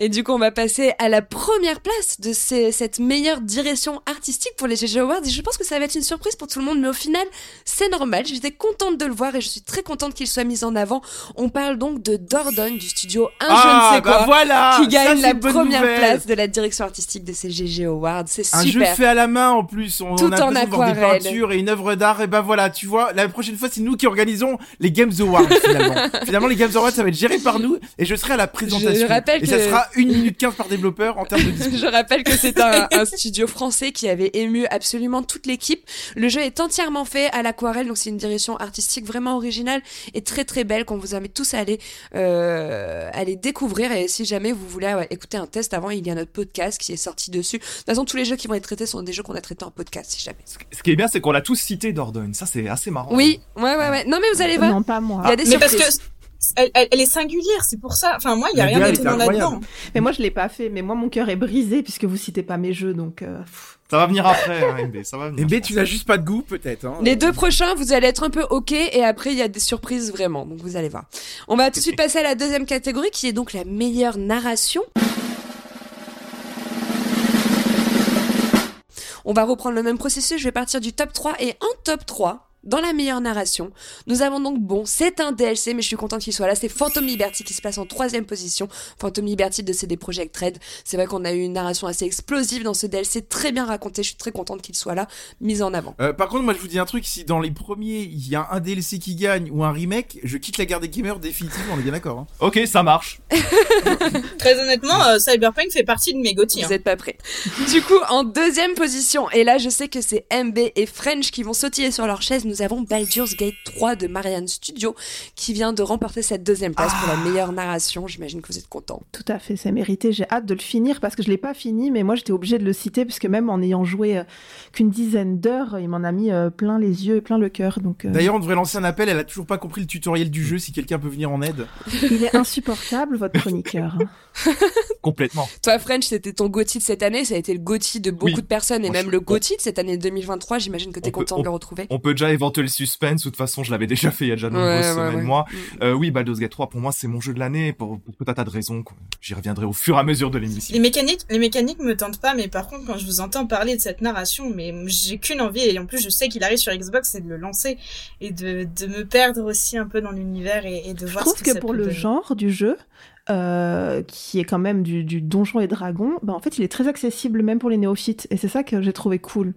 Et du coup, on va passer à la première place de ces- cette meilleure direction artistique pour les GG Awards. Et je pense que ça va être une surprise pour tout le monde, mais au final, c'est normal. J'étais contente de le voir et je suis très contente qu'il soit mis en avant. On parle donc de Dordogne du studio Un je ne ah, sais bah quoi. voilà qui gagne la première nouvelle. place de la direction artistique de ces GG Awards. C'est Un jeu super. fait à la main en plus, on, Tout a en voir des aquarelle. peintures et une œuvre d'art, et ben voilà, tu vois, la prochaine fois c'est nous qui organisons les Games Awards finalement. [laughs] finalement les Games Awards ça va être géré par nous, et je serai à la présentation. Je rappelle et ça que- sera 1 minute 15 par développeur en termes de discours. Je rappelle que c'est un, un studio français qui avait ému absolument toute l'équipe. Le jeu est entièrement fait à l'aquarelle, donc c'est une direction artistique vraiment originale et très très belle qu'on vous invite tous à aller, euh, aller découvrir. Et si jamais vous voulez ouais, écouter un test avant, il y a notre podcast qui est sorti dessus. De toute façon, tous les jeux qui vont être traités sont des jeux qu'on a traités en podcast, si jamais. Ce qui est bien, c'est qu'on l'a tous cité Dordogne. Ça, c'est assez marrant. Oui, ouais, ouais, ouais. Non, mais vous allez voir. Non, pas moi. Il y a des mais parce surprises. que elle, elle, elle est singulière, c'est pour ça. Enfin moi il y a rien d'étonnant là-dedans. Mais moi, je l'ai pas fait. Mais moi, mon cœur est brisé puisque vous citez pas mes jeux, donc. euh. Ça va venir après, hein, MB. Ça va venir. MB, tu n'as juste pas de goût peut-être. Hein. Les deux prochains, vous allez être un peu ok et après il y a des surprises vraiment, donc vous allez voir. On va tout de suite passer à la deuxième catégorie qui est donc la meilleure narration. On va reprendre le même processus, je vais partir du top 3 et en top 3, dans la meilleure narration, nous avons donc, bon, c'est un DLC, mais je suis contente qu'il soit là, c'est Phantom Liberty qui se place en troisième position. Phantom Liberty de CD Projekt Red. C'est vrai qu'on a eu une narration assez explosive dans ce DLC, très bien raconté, je suis très contente qu'il soit là, mise en avant. Euh, par contre, moi je vous dis un truc, si dans les premiers il y a un DLC qui gagne ou un remake, je quitte la guerre des gamers définitivement, on est bien d'accord. Hein. Ok, ça marche. [laughs] Très honnêtement, euh, Cyberpunk fait partie de mes GOTY. Vous êtes pas prêts. Du coup, en deuxième position, et là je sais que c'est MB et French qui vont sautiller sur leur chaise, nous avons Baldur's Gate 3 de Marianne Studio qui vient de remporter cette deuxième place pour la meilleure narration. J'imagine que vous êtes contents. Tout à fait, c'est mérité. J'ai hâte de le finir parce que je l'ai pas fini, mais moi j'étais obligée de le citer puisque même en ayant joué euh, qu'une dizaine d'heures, il m'en a mis euh, plein les yeux et plein le cœur. Donc euh, D'ailleurs, on devrait lancer un appel, elle a toujours pas compris le tutoriel du jeu, si quelqu'un peut venir en aide. il est insupportable votre chroniqueur. [laughs] Complètement. Toi, French, c'était ton GOTY de cette année, ça a été le GOTY de beaucoup Oui. de personnes et Moi, même le GOTY de cette année 2023. J'imagine que t'es On peut- content de le retrouver. On peut déjà éventer le suspense, ou de toute façon, je l'avais déjà fait il y a déjà de nombreuses ouais, semaines, ouais. moi. Euh, oui, Baldur's Gate 3, pour moi, c'est mon jeu de l'année, pour, pour tout un tas de raisons. J'y reviendrai au fur et à mesure de l'émission. Les mécaniques, les mécaniques me tentent pas, mais par contre, quand je vous entends parler de cette narration, mais j'ai qu'une envie, et en plus, je sais qu'il arrive sur Xbox, c'est de le lancer et de, de me perdre aussi un peu dans l'univers et, et de Je voir trouve ce que ça pour peut le donner. genre du jeu, euh, qui est quand même du, du donjon et dragon, bah en fait il est très accessible même pour les néophytes et c'est ça que j'ai trouvé cool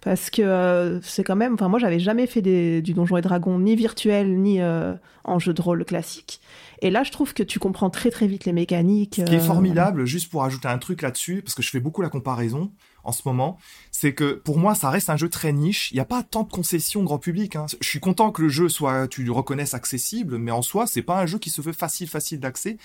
parce que euh, c'est quand même, enfin moi j'avais jamais fait des, du donjon et dragon ni virtuel ni euh, en jeu de rôle classique et là je trouve que tu comprends très très vite les mécaniques. Ce qui est formidable, juste pour ajouter un truc là-dessus, parce que je fais beaucoup la comparaison, en ce moment, c'est que pour moi, ça reste un jeu très niche. Il n'y a pas tant de concessions grand public. Hein. Je suis content que le jeu soit, tu le reconnaisses accessible, mais en soi, c'est pas un jeu qui se veut facile, facile d'accès.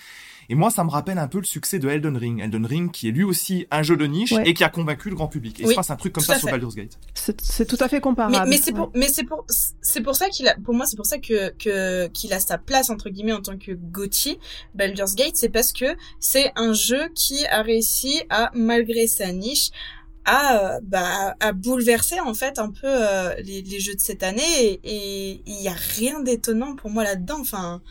Et moi, ça me rappelle un peu le succès de Elden Ring. Elden Ring, qui est lui aussi un jeu de niche Ouais. et qui a convaincu le grand public. Et il Oui, se passe un truc comme ça sur. Baldur's Gate. C'est tout à fait comparable. mais c'est pour, mais c'est pour, c'est pour ça qu'il a, pour moi, c'est pour ça que, que, qu'il a sa place, entre guillemets, en tant que Gotti, Baldur's Gate, c'est parce que c'est un jeu qui a réussi à, malgré sa niche, à, euh, bah, bouleverser, en fait, un peu, euh, les, les jeux de cette année, et, il y a rien d'étonnant pour moi là-dedans, enfin,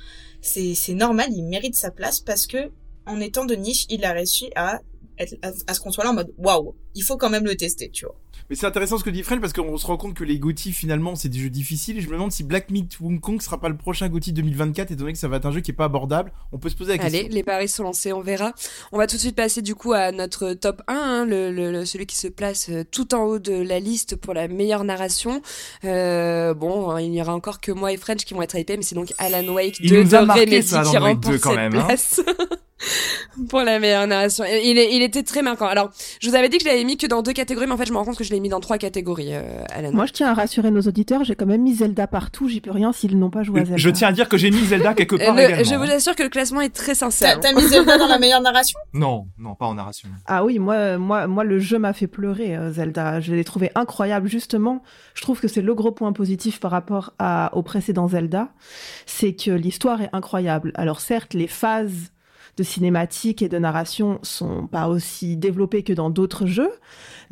c'est, c'est normal, il mérite sa place parce que, en étant de niche, il a réussi à, être, à, à ce qu'on soit là en mode, waouh, il faut quand même le tester, tu vois. Mais c'est intéressant ce que dit Fred parce qu'on se rend compte que les GOTY finalement c'est des jeux difficiles et je me demande si Black Myth Wukong sera pas le prochain GOTY 2024 étant donné que ça va être un jeu qui est pas abordable. On peut se poser la question. Allez, les paris sont lancés, on verra. On va tout de suite passer du coup à notre top 1, hein, le, le- le- celui qui se place euh, tout en haut de la liste pour la meilleure narration. Euh, bon, il n'y aura encore que moi et French qui vont être hypés, mais c'est donc Alan Wake Il 2 nous a de marqué, Remedy ça, qui remporte 2, quand cette même, hein. [laughs] pour la meilleure narration. Il, est- il était très marquant. Alors, je vous avais dit que je l'avais mis que dans deux catégories, mais en fait, je me rends compte que je l'ai mis dans trois catégories, euh, Alan. Moi, je tiens à rassurer nos auditeurs, j'ai quand même mis Zelda partout, j'y peux rien s'ils n'ont pas joué à Zelda. Je tiens à dire que j'ai mis Zelda quelque Euh, part le- également. je vous hein. assure que le classement est très sincère. t'as mis Zelda dans la meilleure narration? [laughs] Non, non, pas en narration. Ah oui, moi, moi, moi, le jeu m'a fait pleurer, euh, Zelda. Je l'ai trouvé incroyable, justement. Je trouve que c'est le gros point positif par rapport à, au précédent Zelda, c'est que l'histoire est incroyable. Alors certes, les phases de cinématique et de narration sont pas aussi développées que dans d'autres jeux,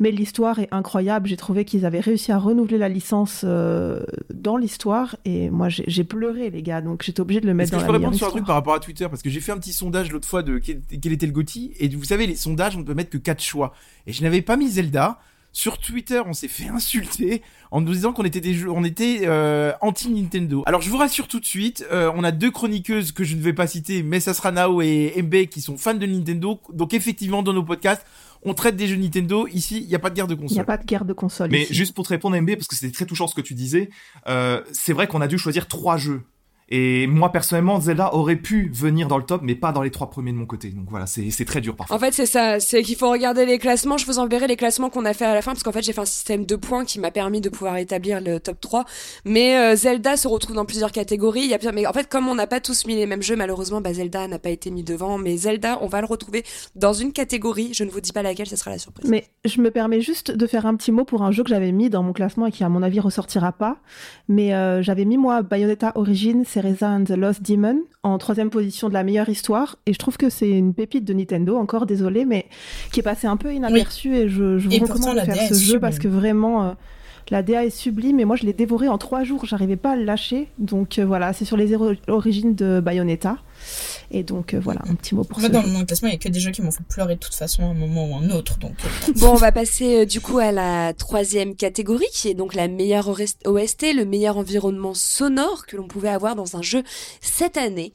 mais l'histoire est incroyable. J'ai trouvé qu'ils avaient réussi à renouveler la licence euh, dans l'histoire, et moi, j'ai pleuré, les gars. Donc j'étais obligée de le mettre que dans je la peux répondre sur un truc par rapport à Twitter? Parce que j'ai fait un petit sondage l'autre fois de quel, était le GOTY et vous savez les sondages on ne peut mettre que 4 choix et je n'avais pas mis Zelda. Sur Twitter, on s'est fait insulter en nous disant qu'on était des jeux, on était euh, anti Nintendo. Alors je vous rassure tout de suite, euh, on a deux chroniqueuses que je ne vais pas citer, mais ça sera Nao et Mbe qui sont fans de Nintendo. Donc effectivement, dans nos podcasts, on traite des jeux Nintendo. Ici, il n'y a pas de guerre de Il n'y console. a pas de guerre de console. Mais ici. juste pour te répondre, MB, parce que c'était très touchant ce que tu disais, euh, c'est vrai qu'on a dû choisir trois jeux. Et moi, personnellement, Zelda aurait pu venir dans le top, mais pas dans les trois premiers de mon côté. Donc voilà, c'est c'est très dur parfois. En fait, c'est ça. C'est qu'il faut regarder les classements. Je vous enverrai les classements qu'on a fait à la fin, parce qu'en fait, j'ai fait un système de points qui m'a permis de pouvoir établir le top 3. Mais euh, Zelda se retrouve dans plusieurs catégories. Il y a plusieurs... Mais en fait, comme on n'a pas tous mis les mêmes jeux, malheureusement, bah, Zelda n'a pas été mis devant. Mais Zelda, on va le retrouver dans une catégorie. Je ne vous dis pas laquelle, ce sera la surprise. Mais je me permets juste de faire un petit mot pour un jeu que j'avais mis dans mon classement et qui, à mon avis, ressortira pas. Mais euh, j'avais mis, moi, Bayonetta Origins, And the Lost Demon en troisième position de la meilleure histoire. Et je trouve que c'est une pépite de Nintendo, encore désolé, mais qui est passée un peu inaperçue. Et je, je vous Et recommande de faire ce jeu parce que vraiment. euh, la DA est sublime et moi je l'ai dévoré en trois jours, j'arrivais pas à le lâcher. Donc euh, voilà, c'est sur les origines de Bayonetta. Et donc euh, voilà, un petit mot pour ce dans mon classement, il y a que des jeux qui m'ont fait pleurer de toute façon à un moment ou à un autre, donc. euh, Bon, on va passer euh, du coup à la troisième catégorie, qui est donc la meilleure OST, le meilleur environnement sonore que l'on pouvait avoir dans un jeu cette année.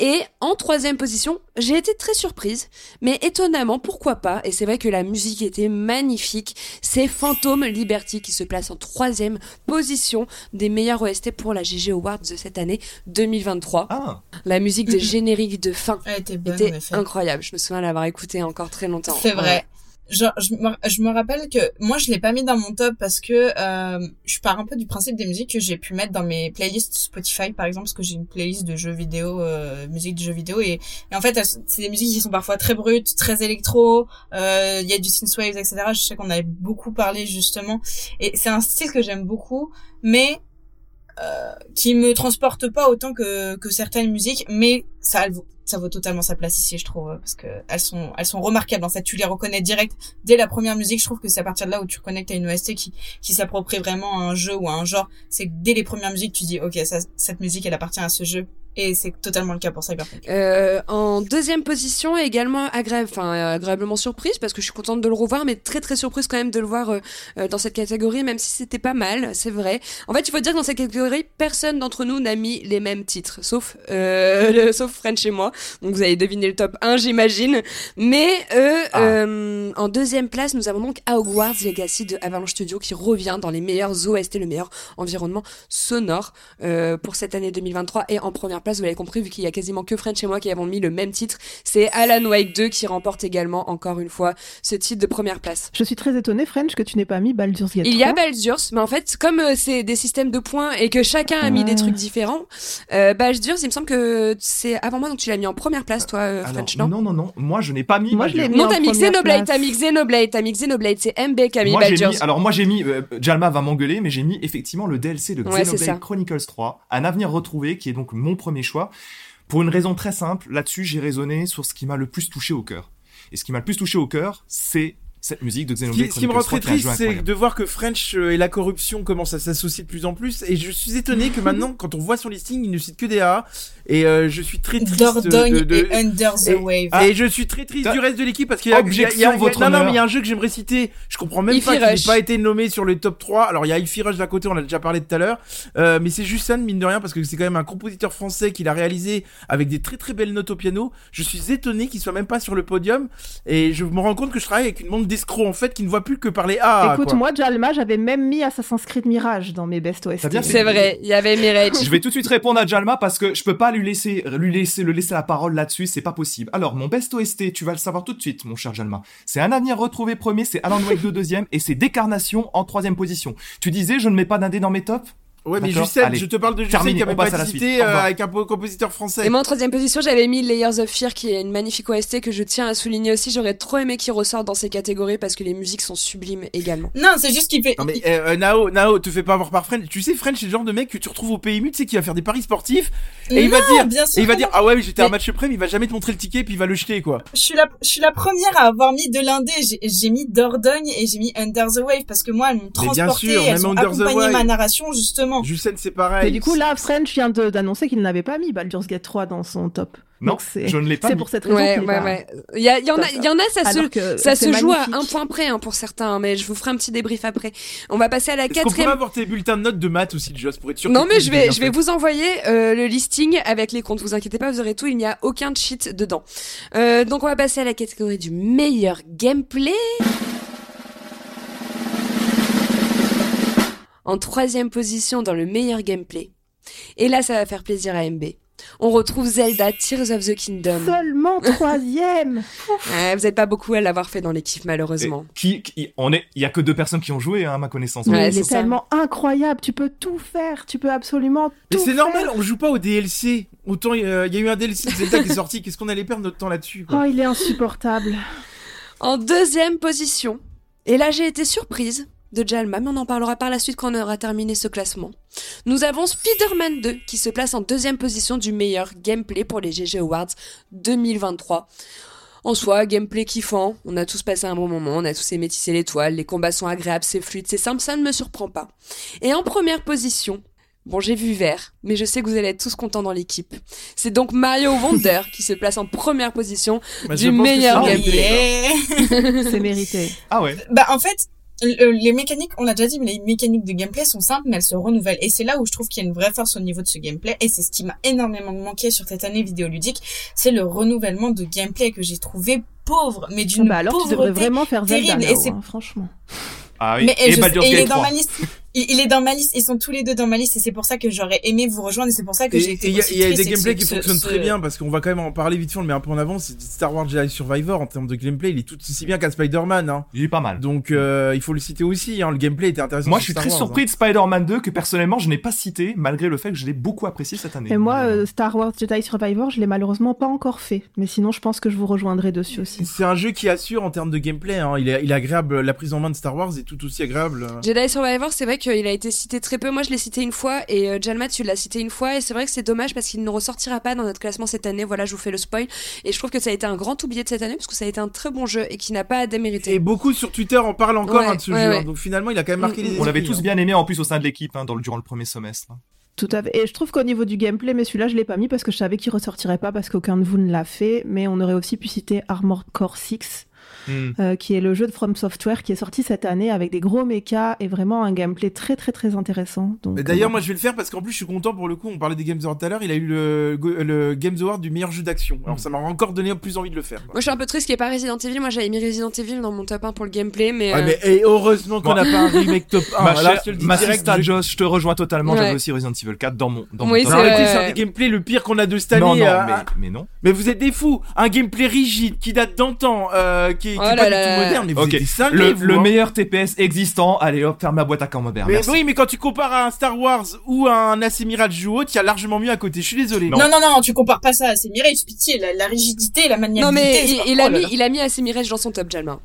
Et en troisième position, j'ai été très surprise, mais étonnamment, pourquoi pas, et c'est vrai que la musique était magnifique, c'est Phantom Liberty qui se place en troisième position des meilleurs OST pour la GG Awards de cette année 2023. Ah, La musique des [laughs] Mhm. génériques de fin Elle était bonne, incroyable. Je me souviens l'avoir écouté encore très longtemps. C'est vrai. Je me, je me rappelle que moi, je l'ai pas mis dans mon top parce que euh, je pars un peu du principe des musiques que j'ai pu mettre dans mes playlists Spotify, par exemple, parce que j'ai une playlist de jeux vidéo, euh, musique de jeux vidéo, et, et en fait, elles- c'est des musiques qui sont parfois très brutes, très électro. euh, Il y a du synthwave, etc. Je sais qu'on avait beaucoup parlé justement, et c'est un style que j'aime beaucoup, mais euh, qui me transporte pas autant que, que certaines musiques, mais ça, vaut- ça vaut totalement sa place ici, je trouve, parce que elles sont, elles sont remarquables. En fait, tu les reconnais direct dès la première musique. Je trouve que c'est à partir de là où tu que t'as une OST qui, qui s'approprie vraiment à un jeu ou à un genre. C'est dès les premières musiques, tu dis, ok, ça, cette musique, elle appartient à ce jeu. Et c'est totalement le cas pour Cyberpunk. Euh, en deuxième position, également agréable, enfin agréablement surprise parce que je suis contente de le revoir, mais très très surprise quand même de le voir euh, euh, dans cette catégorie, même si c'était pas mal, c'est vrai. En fait, il faut dire que dans cette catégorie, personne d'entre nous n'a mis les mêmes titres, sauf euh, [laughs] le- sauf French et moi. Donc vous avez deviné le top 1, j'imagine. Mais euh, Ah. euh, en deuxième place, nous avons donc Hogwarts Legacy de Avalanche Studio qui revient dans les meilleurs OST, le meilleur environnement sonore euh, pour cette année 2023 et en première place, vous l'avez compris, vu qu'il y a quasiment que French et moi qui avons mis le même titre. C'est Alan Wake 2 qui remporte également, encore une fois, ce titre de première place. Je suis très étonnée, French, que tu n'aies pas mis Baldur's Gate 3. Il y a Baldur's, mais en fait, comme euh, c'est des systèmes de points et que chacun a mis Ouais. des trucs différents, euh, Baldur's, il me semble que c'est avant moi, donc tu l'as mis en première place, toi, euh, Alors, French, non non, non, non. Moi, je n'ai pas mis. Moi, je l'ai Baldur's. mis Non, t'as mis Xenoblade, t'as mis Xenoblade, t'as mis Xenoblade, c'est MB qui a mis Moi, j'ai Baldur's. mis, alors moi j'ai mis, euh, Jalma va m'engueuler, mais j'ai mis effectivement le DLC de Ouais. Xenoblade Chronicles 3, Un avenir retrouvé, qui est donc mon premier choix. Pour une raison très simple, là-dessus j'ai raisonné sur ce qui m'a le plus touché au cœur. Et ce qui m'a le plus touché au cœur, c'est cette musique de Ce qui, Xenoblade ce qui me rend 3, très triste, c'est de voir que French euh, et la corruption commencent à s'associer de plus en plus. Et je suis étonné que maintenant, [laughs] quand on voit son listing, il ne cite que des A. Et euh, je suis très triste Dordogne de, de- et Under the et- Wave. Et je suis très triste Ah. du reste de l'équipe parce qu'il y a, il y a- il y a- Objection, y a- votre non, non, mais il y a un jeu que j'aimerais citer. Je comprends même Ify pas qu'il n'ait pas été nommé sur le top 3. Alors, il y a Ify Rush d'un côté, on a déjà parlé tout à l'heure. Euh, mais c'est juste ça, mine de rien, parce que c'est quand même un compositeur français qui l'a réalisé avec des très très belles notes au piano. Je suis étonné qu'il soit même pas sur le podium. Et je me rends compte que je travaille avec une bande d'escrocs, en fait, qui ne voit plus que parler A. Écoute, quoi. moi, Jalma, j'avais même mis Assassin's Creed Mirage dans mes best OST. C'est vrai, il y avait Mirage. Je vais tout de suite répondre à Jalma parce que je peux pas lui laisser, lui laisser, le laisser la parole là-dessus, c'est pas possible. Alors, mon best OST, tu vas le savoir tout de suite, mon cher Jalma. C'est Un avenir retrouvé premier, c'est Alan Wake 2 deuxième, et c'est Décarnation en troisième position. Tu disais, je ne mets pas d'indé dans mes tops? Ouais, mais Jussel, allez. je te parle de Jussel qui avait. Au euh, avec un po- compositeur français. Et moi, en troisième position, j'avais mis Layers of Fear, qui est une magnifique OST que je tiens à souligner aussi. J'aurais trop aimé qu'il ressorte dans ces catégories parce que les musiques sont sublimes également. Non, c'est juste qu'il fait. Non mais euh, euh, Nao, Nao, te fais pas avoir par French. Tu sais, French, c'est le genre de mec que tu retrouves au PMU, tu sais, qui va faire des paris sportifs et il va dire, bien sûr et il va dire, ah ouais, oui, j'étais à un Mais- match près, mais il va jamais te montrer le ticket, puis il va le jeter, quoi. Je suis la, je suis la première à avoir mis de l'indé. J'ai- J'ai mis Dordogne et j'ai mis Under the Wave parce que moi, elles m'ont bien transporté, sûr, elles ont Under the accompagné ma narration justement. Jussen, c'est pareil. Mais du coup, là, French vient de- d'annoncer qu'il n'avait pas mis Baldur's Gate 3 dans son top. Non, Donc, c'est je ne l'ai pas c'est mis. pour cette raison Ouais, ouais, pas- ouais. Il y, a- il y en a, il y en a, ça se, Alors que ça se joue à un point près hein, pour certains, mais je vous ferai un petit débrief après. On va passer à la Est-ce qu'on pourrait quatrième. avoir tes bulletins de notes de maths aussi, Joss, pour être sûr Non mais je vais, je vais vous envoyer euh, le listing avec les comptes. Vous inquiétez pas, vous aurez tout. Il n'y a aucun cheat dedans. Euh, donc on va passer à la catégorie du meilleur gameplay. En troisième position dans le meilleur gameplay. Et là, ça va faire plaisir à MB. On retrouve Zelda Tears of the Kingdom. Seulement [laughs] troisième Ouais, vous n'êtes pas beaucoup à l'avoir fait dans l'équipe malheureusement. Et Qui, qui- on est, il y a que deux personnes qui ont joué, hein, à ma connaissance. Ouais, Mais il c'est tellement incroyable, tu peux tout faire, tu peux absolument Mais tout c'est normal, on joue pas au DLC. Autant, euh, il y a eu un DLC de Zelda qui est sorti, qu'est-ce qu'on allait perdre notre temps là-dessus. Oh, il est insupportable. En deuxième position, et là j'ai été surprise de Jalma, mais on en parlera par la suite quand on aura terminé ce classement. Nous avons Spider-Man 2 qui se place en deuxième position du meilleur gameplay pour les GG Awards 2023. En soi, gameplay kiffant, on a tous passé un bon moment, on a tous aimé tisser l'étoile, les combats sont agréables, c'est fluide, c'est simple, ça ne me surprend pas. Et en première position, bon j'ai vu vert, mais je sais que vous allez être tous contents dans l'équipe. C'est donc Mario Wonder qui se place en première position Bah, du meilleur gameplay. Yeah. [laughs] C'est mérité. Ah ouais. Bah en fait, les mécaniques, on l'a déjà dit, mais les mécaniques de gameplay sont simples, mais elles se renouvellent. Et c'est là où je trouve qu'il y a une vraie force au niveau de ce gameplay. Et c'est ce qui m'a énormément manqué sur cette année vidéoludique, c'est le renouvellement de gameplay que j'ai trouvé pauvre, mais d'une Bah alors, tu devrais pauvreté. vraiment faire Zelda, terrible, et c'est- hein, franchement. Ah oui. Mais et je sais- Baldur's et il est dans 3. ma liste. Il, il est dans ma liste. Ils sont tous les deux dans ma liste et c'est pour ça que j'aurais aimé vous rejoindre et c'est pour ça que j'ai été il y a, aussi il y a triste des que gameplays qui ce- fonctionnent ce- très bien parce qu'on va quand même en parler vite fait, on le met un peu en avant. C'est Star Wars Jedi Survivor en termes de gameplay, il est tout aussi bien qu'un Spider-Man. Hein. Il est pas mal. Donc euh, il faut le citer aussi. Hein. Le gameplay était intéressant. Moi, je suis Star très Wars, surpris hein. de Spider-Man 2 que personnellement je n'ai pas cité, malgré le fait que je l'ai beaucoup apprécié cette année. Et moi, euh, Star Wars Jedi Survivor, je l'ai malheureusement pas encore fait. Mais sinon, je pense que je vous rejoindrai dessus aussi. C'est un jeu qui assure en termes de gameplay. Hein. Il, est, il est agréable. La prise en main de Star Wars est tout aussi agréable. Jedi Survivor, c'est vrai qu'il a été cité très peu. Moi, je l'ai cité une fois et euh, Jalma, tu l'as cité une fois. Et c'est vrai que c'est dommage parce qu'il ne ressortira pas dans notre classement cette année. Voilà, je vous fais le spoil. Et je trouve que ça a été un grand oublié de cette année parce que ça a été un très bon jeu et qui n'a pas à démériter. Et beaucoup sur Twitter en parlent encore Ouais, hein, de ce ouais, jeu. ouais. hein. Donc finalement, il a quand même marqué Mm, les mm. On l'avait tous hein. bien aimé en plus au sein de l'équipe hein, dans le, durant le premier semestre. Tout à fait. Et je trouve qu'au niveau du gameplay, mais celui-là, je l'ai pas mis parce que je savais qu'il ressortirait pas parce qu'aucun de vous ne l'a fait. Mais on aurait aussi pu citer Armored Core 6 Hmm. euh, qui est le jeu de From Software qui est sorti cette année avec des gros mechas et vraiment un gameplay très très très intéressant. D'ailleurs, euh, moi, je vais le faire parce qu'en plus, je suis content pour le coup. On parlait des Games Awards tout à l'heure. Il a eu le, le Games Award du meilleur jeu d'action. Alors, ça m'a encore donné plus envie de le faire. quoi. Moi, je suis un peu triste qu'il n'y ait pas Resident Evil. Moi, j'avais mis Resident Evil dans mon top 1 pour le gameplay, mais. Ouais, euh, mais et heureusement qu'on n'a pas un remake top 1. Ma Alors, chère, je ma direct, je- Joss, je te rejoins totalement. Ouais. J'avais aussi Resident Evil 4 dans mon, dans Oui, mon c'est top. C'est un des gameplays le pire qu'on a de cette année. Non, non, euh, mais, ah, mais non. mais vous êtes des fous. Un gameplay rigide qui date d'antan, euh, qui, qui Oh est là pas là. du tout moderne. Mais vous Ok. êtes des cinglés, Le, vous, le hein. meilleur TPS existant. Allez hop, ferme la boîte à camembert. Mais Merci. oui, mais quand tu compares à un Star Wars ou à un AC Mirage Joue il y a largement mieux à côté. Je suis désolé. Non. Non, non, non, tu compares pas ça. C'est Mirage, pitié, la, la rigidité, la maniabilité. Non, mais il, a mis, il a mis dans son top, Jalma.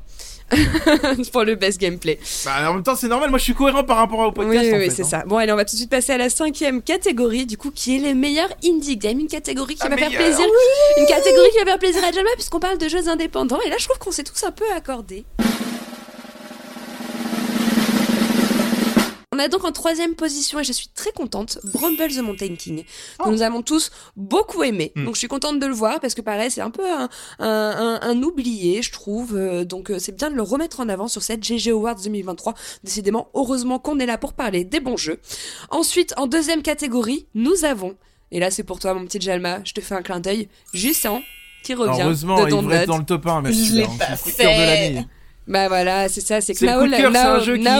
[laughs] pour le best gameplay. Bah, en même temps, c'est normal. Moi, je suis cohérent par rapport au podcast. oui, oui, c'est hein. ça. Bon, allez, on va tout de suite passer à la cinquième catégorie, du coup, qui est les meilleurs indie games. Une catégorie qui La va faire plaisir. Une catégorie qui va faire plaisir à Jalma, puisqu'on parle de jeux indépendants. Et là, je trouve qu'on s'est tous un peu accordés. On a donc en troisième position, et je suis très contente, Bramble the Mountain King, que Oh. nous avons tous beaucoup aimé. Mm. Donc je suis contente de le voir, parce que pareil, c'est un peu un, un, un- un oublié, je trouve. Euh, donc euh, c'est bien de le remettre en avant sur cette GG Awards 2023. Décidément, heureusement qu'on est là pour parler des bons jeux. Ensuite, en deuxième catégorie, nous avons, et là c'est pour toi mon petit Jalma, je te fais un clin d'œil, Justin, qui revient heureusement, de il devrait être dans le top 1. Même Je l'ai hein. pas de l'année. Bah voilà, c'est ça, c'est que Nao,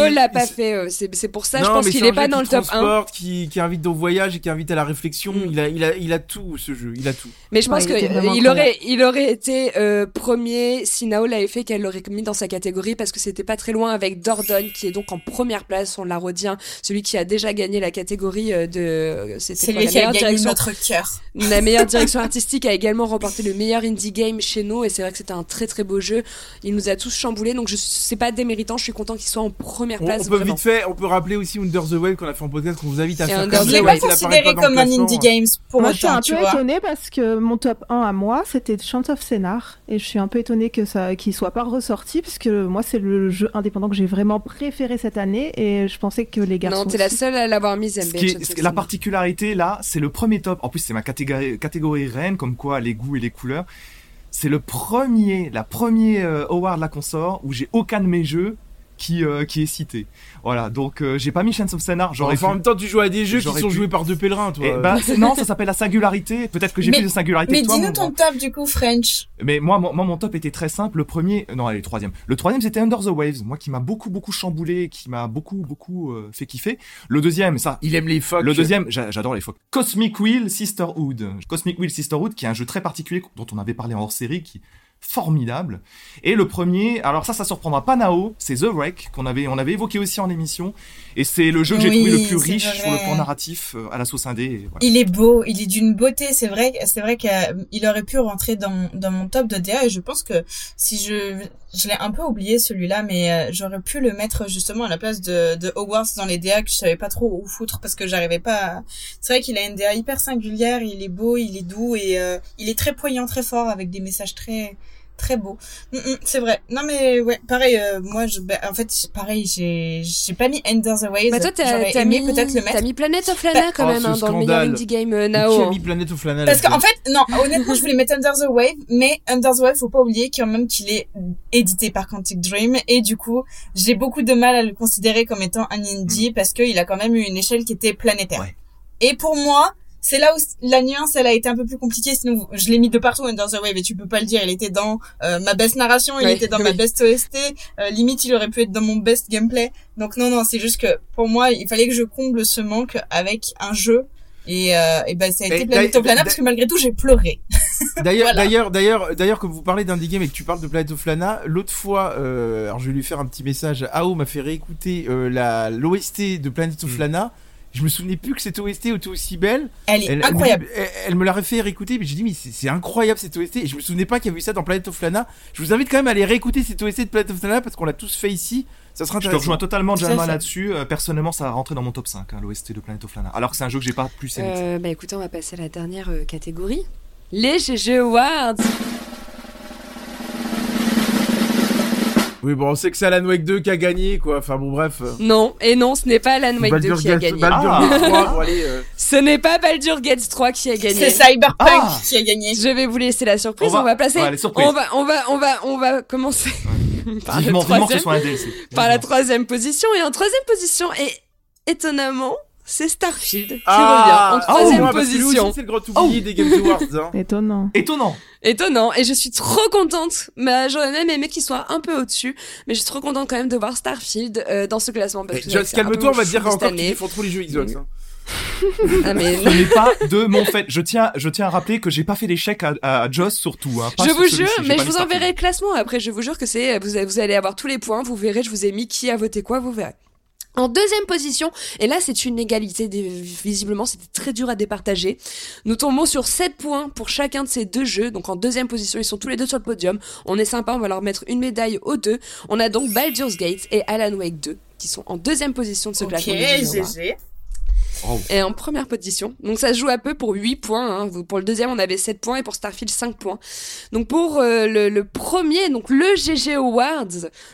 l'a- pas fait. euh, C'est c'est pour ça, je pense qu'il c'est est un pas dans le top 1. transporte, Qui, qui invite au voyage et qui invite à la réflexion. Mm. Il, a, il, a, il a tout, ce jeu. Il a tout. Mais je Ouais, pense il qu'il aurait, il aurait été euh, premier si Nao l'avait fait, qu'elle l'aurait mis dans sa catégorie parce que c'était pas très loin avec Dordogne qui est donc en première place. On l'a redit, hein, celui qui a déjà gagné la catégorie euh, de. C'était C'est lui la qui a meilleure gagné direction. notre cœur. La meilleure [laughs] direction artistique a également remporté le meilleur indie game chez nous et c'est vrai que c'était un très très beau jeu. Il nous a tous donc je c'est pas déméritant, je suis content qu'il soit en première place. on peut vraiment. vite fait, on peut rappeler aussi Under the Wave qu'on a fait en podcast, qu'on vous invite à faire. Under comme the Je l'ai pas considéré comme un indie games pour Moi, je suis un peu étonnée parce que mon top 1 à moi, c'était Chant of Scénar. Et je suis un peu étonnée que ça, qu'il soit pas ressorti, puisque moi, c'est le jeu indépendant que j'ai vraiment préféré cette année. Et je pensais que les garçons. Non, t'es la seule à l'avoir mise, Ce MB. qui est- ce qui est- la particularité là, c'est le premier top. En plus, c'est ma catégorie, catégorie reine, comme quoi les goûts et les couleurs. C'est le premier, la première euh, award la consort où j'ai aucun de mes jeux qui, euh, qui est cité. Voilà, donc euh, j'ai pas mis Chance of Scénar. J'aurais Enfin, en même temps, tu joues à des jeux qui sont pu. joués par deux pèlerins, toi. Eh ben, non, ça s'appelle la singularité. Peut-être que j'ai plus de singularité Mais dis-nous ton top du coup, French. Mais moi, mon, moi, mon top était très simple. Le premier, non, allez, le troisième. Le troisième, c'était Under the Waves. Moi, qui m'a beaucoup, beaucoup chamboulé, qui m'a beaucoup, beaucoup euh, fait kiffer. Le deuxième, ça, il aime les phoques. Le deuxième, j'a- j'adore les phoques. Cosmic Wheel Sisterhood. Cosmic Wheel Sisterhood, qui est un jeu très particulier dont on avait parlé en hors série, qui formidable. Et le premier, alors ça, ça surprendra pas Nao, c'est The Wreck, qu'on avait, on avait évoqué aussi en émission. Et c'est le jeu que j'ai Oui, trouvé le plus riche vrai. sur le plan narratif euh, à la sauce indé. voilà. Il est beau, il est d'une beauté. C'est vrai, c'est vrai qu'il aurait pu rentrer dans, dans mon top de DA et je pense que si je, je l'ai un peu oublié celui-là, mais euh, j'aurais pu le mettre justement à la place de, de Hogwarts dans les DA que je savais pas trop où foutre parce que j'arrivais pas. à- C'est vrai qu'il a une DA hyper singulière, il est beau, il est doux et euh, il est très poignant, très fort avec des messages très très beaux. Mm, mm, c'est vrai. Non mais ouais, pareil. euh, moi, je, bah, en fait, pareil, j'ai j'ai pas mis Ender the Waves. Bah toi, t'as mis, peut-être le mettre. t'as mis Planet of Lana quand Oh, même hein, dans le meilleur scandale. indie game euh, Qui Nao. a mis Planet of Lana Parce qu'en fait, non, honnêtement, je voulais mettre Under the Wave, mais Under the Wave, faut pas oublier quand même qu'il est édité par Quantic Dream, et du coup, j'ai beaucoup de mal à le considérer comme étant un indie, parce qu'il a quand même eu une échelle qui était planétaire. Ouais. Et pour moi, c'est là où la nuance, elle a été un peu plus compliquée, sinon je l'ai mis de partout Under the Wave, et tu peux pas le dire, il était dans euh, ma best narration, il Ouais, était dans [laughs] ma best OST, euh, limite il aurait pu être dans mon best gameplay. Donc non, non, c'est juste que pour moi, il fallait que je comble ce manque avec un jeu et, euh, et ben ça a été Et Planet of Lana parce que malgré tout j'ai pleuré. [laughs] D'ailleurs, Voilà. d'ailleurs, d'ailleurs, d'ailleurs, comme vous parlez d'indie game et que tu parles de Planet of Lana, l'autre fois, euh, alors je vais lui faire un petit message. Ao m'a fait réécouter euh, la l'OST de Planet of Mm. Je me souvenais plus que cette OST était aussi belle. Elle est Elle, incroyable. Elle, elle- elle me l'a fait réécouter, mais j'ai dit mais c'est c'est incroyable cette OST. Et je me souvenais pas qu'il y avait eu ça dans Planet of Lana. Je vous invite quand même à aller réécouter cette OST de Planet of Lana parce qu'on l'a tous fait ici. Ça sera Je te intéressant. rejoins totalement, fait. là-dessus. Euh, personnellement, ça a rentré dans mon top 5, hein, l'OST de Planet of Lana. Alors que c'est un jeu que j'ai pas plus aimé. Euh, bah écoutez, on va passer à la dernière euh, catégorie. Les GG Awards. Oui, bon, on sait que c'est Alan Wake 2 qui a gagné, quoi. Enfin, bon, bref. euh. Non, et non, ce n'est pas Alan Wake 2 Baldur's qui a gagné. Baldur's Ah. Gate 3, [laughs] bon, allez, euh. Ce n'est pas Baldur Gates 3 qui a gagné. C'est Cyberpunk Ah. qui a gagné. Je vais vous laisser la surprise. On On va- va, placer. ouais, on va, on va, on va, on va commencer [laughs] par, ce troisième, par la troisième position. Et en troisième position, et étonnamment, c'est Starfield qui Ah, revient en troisième lui aussi, position. c'est le grand oublié des Games Awards, [laughs] hein. Étonnant. Étonnant. Étonnant. Et je suis trop contente. Mais j'aurais même aimé qu'il soit un peu au-dessus. Mais je suis trop contente quand même de voir Starfield euh, dans ce classement. peu calme-toi, on va dire encore cette qu'ils font trop les jeux Xbox, hein. [laughs] Ah, mais Ce n'est pas de mon fait. Je tiens, je tiens à rappeler que j'ai pas fait d'échec à, à Joss surtout. Hein, je sur vous jure, mais je vous enverrai le classement après. Je vous jure que c'est vous, vous allez avoir tous les points. Vous verrez, je vous ai mis qui a voté quoi. Vous verrez. En deuxième position, et là c'est une égalité, des- visiblement c'était très dur à départager, nous tombons sur 7 points pour chacun de ces deux jeux, donc en deuxième position ils sont tous les deux sur le podium, on est sympa, on va leur mettre une médaille aux deux, on a donc Baldur's Gate et Alan Wake 2 qui sont en deuxième position de ce classement. jeux GG. et en première position. Donc ça se joue à peu pour 8 points. Hein. Pour le deuxième, on avait 7 points et pour Starfield, 5 points. Donc pour euh, le, le premier, donc le GG Awards,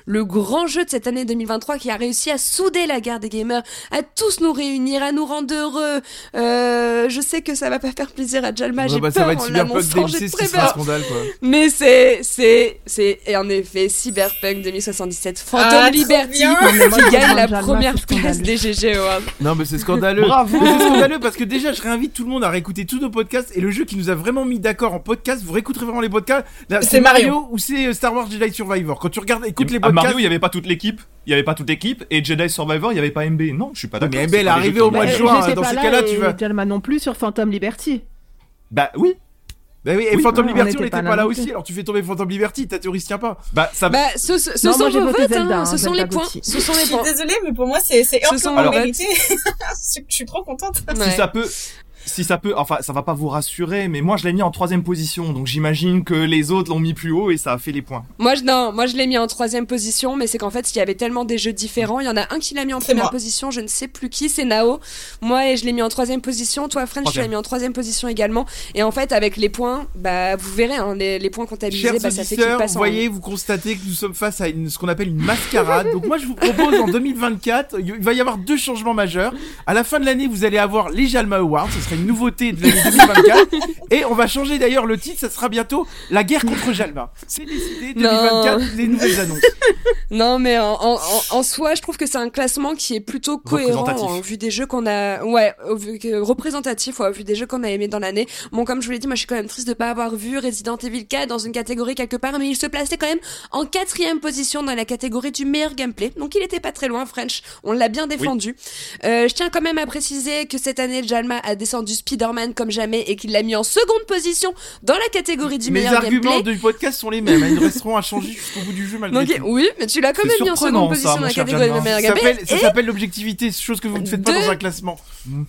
le grand jeu de cette année 2023 qui a réussi à souder la guerre des gamers, à tous nous réunir, à nous rendre heureux. Euh, je sais que ça va pas faire plaisir à Jalma, Ouais, j'ai bah, ça peur va être Cyberpunk l'annonçant, j'ai DLC, ce très qui sera un peur. scandale, quoi. Mais c'est, c'est, c'est, et en effet, Cyberpunk 2077, Phantom Ah, Liberty, qui gagne la Jalma, première place des GG Awards. Non, mais c'est scandaleux. Bravo. C'est scandaleux parce que déjà, je réinvite tout le monde à réécouter tous nos podcasts et le jeu qui nous a vraiment mis d'accord en podcast, vous réécouterez vraiment les podcasts. C'est Mario. Mario. ou c'est euh, Star Wars Jedi Survivor. Quand tu regardes, écoute les À podcasts. Mario, il y avait pas toute l'équipe. Il y avait pas toute l'équipe. Et Jedi Survivor, il y avait pas MB. Non, je suis pas d'accord. mais MB, elle est arrivée au mois de juin, dans ces là cas-là, tu vas- Jalma non plus sur Phantom Liberty. Bah oui. Bah oui, et Oui, Phantom on Liberty, on n'était pas pas, là aussi. Alors tu fais tomber Phantom Liberty, ta théorie se tient pas. Bah ça. Bah, ce, ce, ce Non, sont vos votes, Zelda, hein, hein, ce sont les points, ce sont Je les suis points. désolée, mais pour moi, c'est c'est Ce sont amplement nos mérité. je suis trop contente. Si ça peut, si ça peut, enfin, ça va pas vous rassurer, mais moi je l'ai mis en troisième position, donc j'imagine que les autres l'ont mis plus haut et ça a fait les points. Moi, je, non, moi, je l'ai mis en troisième position, mais c'est qu'en fait, il y avait tellement des jeux différents. Il y en a un qui l'a mis en première moi. position, je ne sais plus qui, c'est Nao. Moi, et je l'ai mis en troisième position. Toi, French, tu l'as mis en troisième position également. Et en fait, avec les points, bah, vous verrez, hein, les, les points comptabilisés, Chers bah, ça fait qu'il passe vous en. voyez, vous constatez que nous sommes face à une, ce qu'on appelle une mascarade. Donc moi, je vous propose en [laughs] 2024, il va y avoir deux changements majeurs. À la fin de l'année, vous allez avoir les Jalma Awards, ce sera une nouveauté de l'année 2024. Et on va changer d'ailleurs le titre, ça sera bientôt la guerre contre Jalma. C'est décidé, 2024, les nouvelles annonces. [laughs] Non, mais en, en, en- en soi, je trouve que c'est un classement qui est plutôt cohérent Représentatif. en vue des jeux qu'on a, ouais, au vu que- représentatif, ouais, au vu des jeux qu'on a aimés dans l'année. Bon, comme je vous l'ai dit, moi, je suis quand même triste de pas avoir vu Resident Evil 4 dans une catégorie quelque part, mais il se plaçait quand même en quatrième position dans la catégorie du meilleur gameplay. Donc, il était pas très loin, French. On l'a bien défendu. Euh, je tiens quand même à préciser que cette année, Jalma a descendu Spider-Man comme jamais et qu'il l'a mis en seconde position dans la catégorie du Mes meilleur arguments gameplay. du podcast sont les mêmes, hein, ils resteront à changer jusqu'au bout du jeu malgré Donc, tout. oui, mais tu l'as quand même mis en seconde position ça, dans la catégorie du meilleur Ça gameplay. s'appelle, ça s'appelle l'objectivité, chose que vous ne faites pas dans un classement.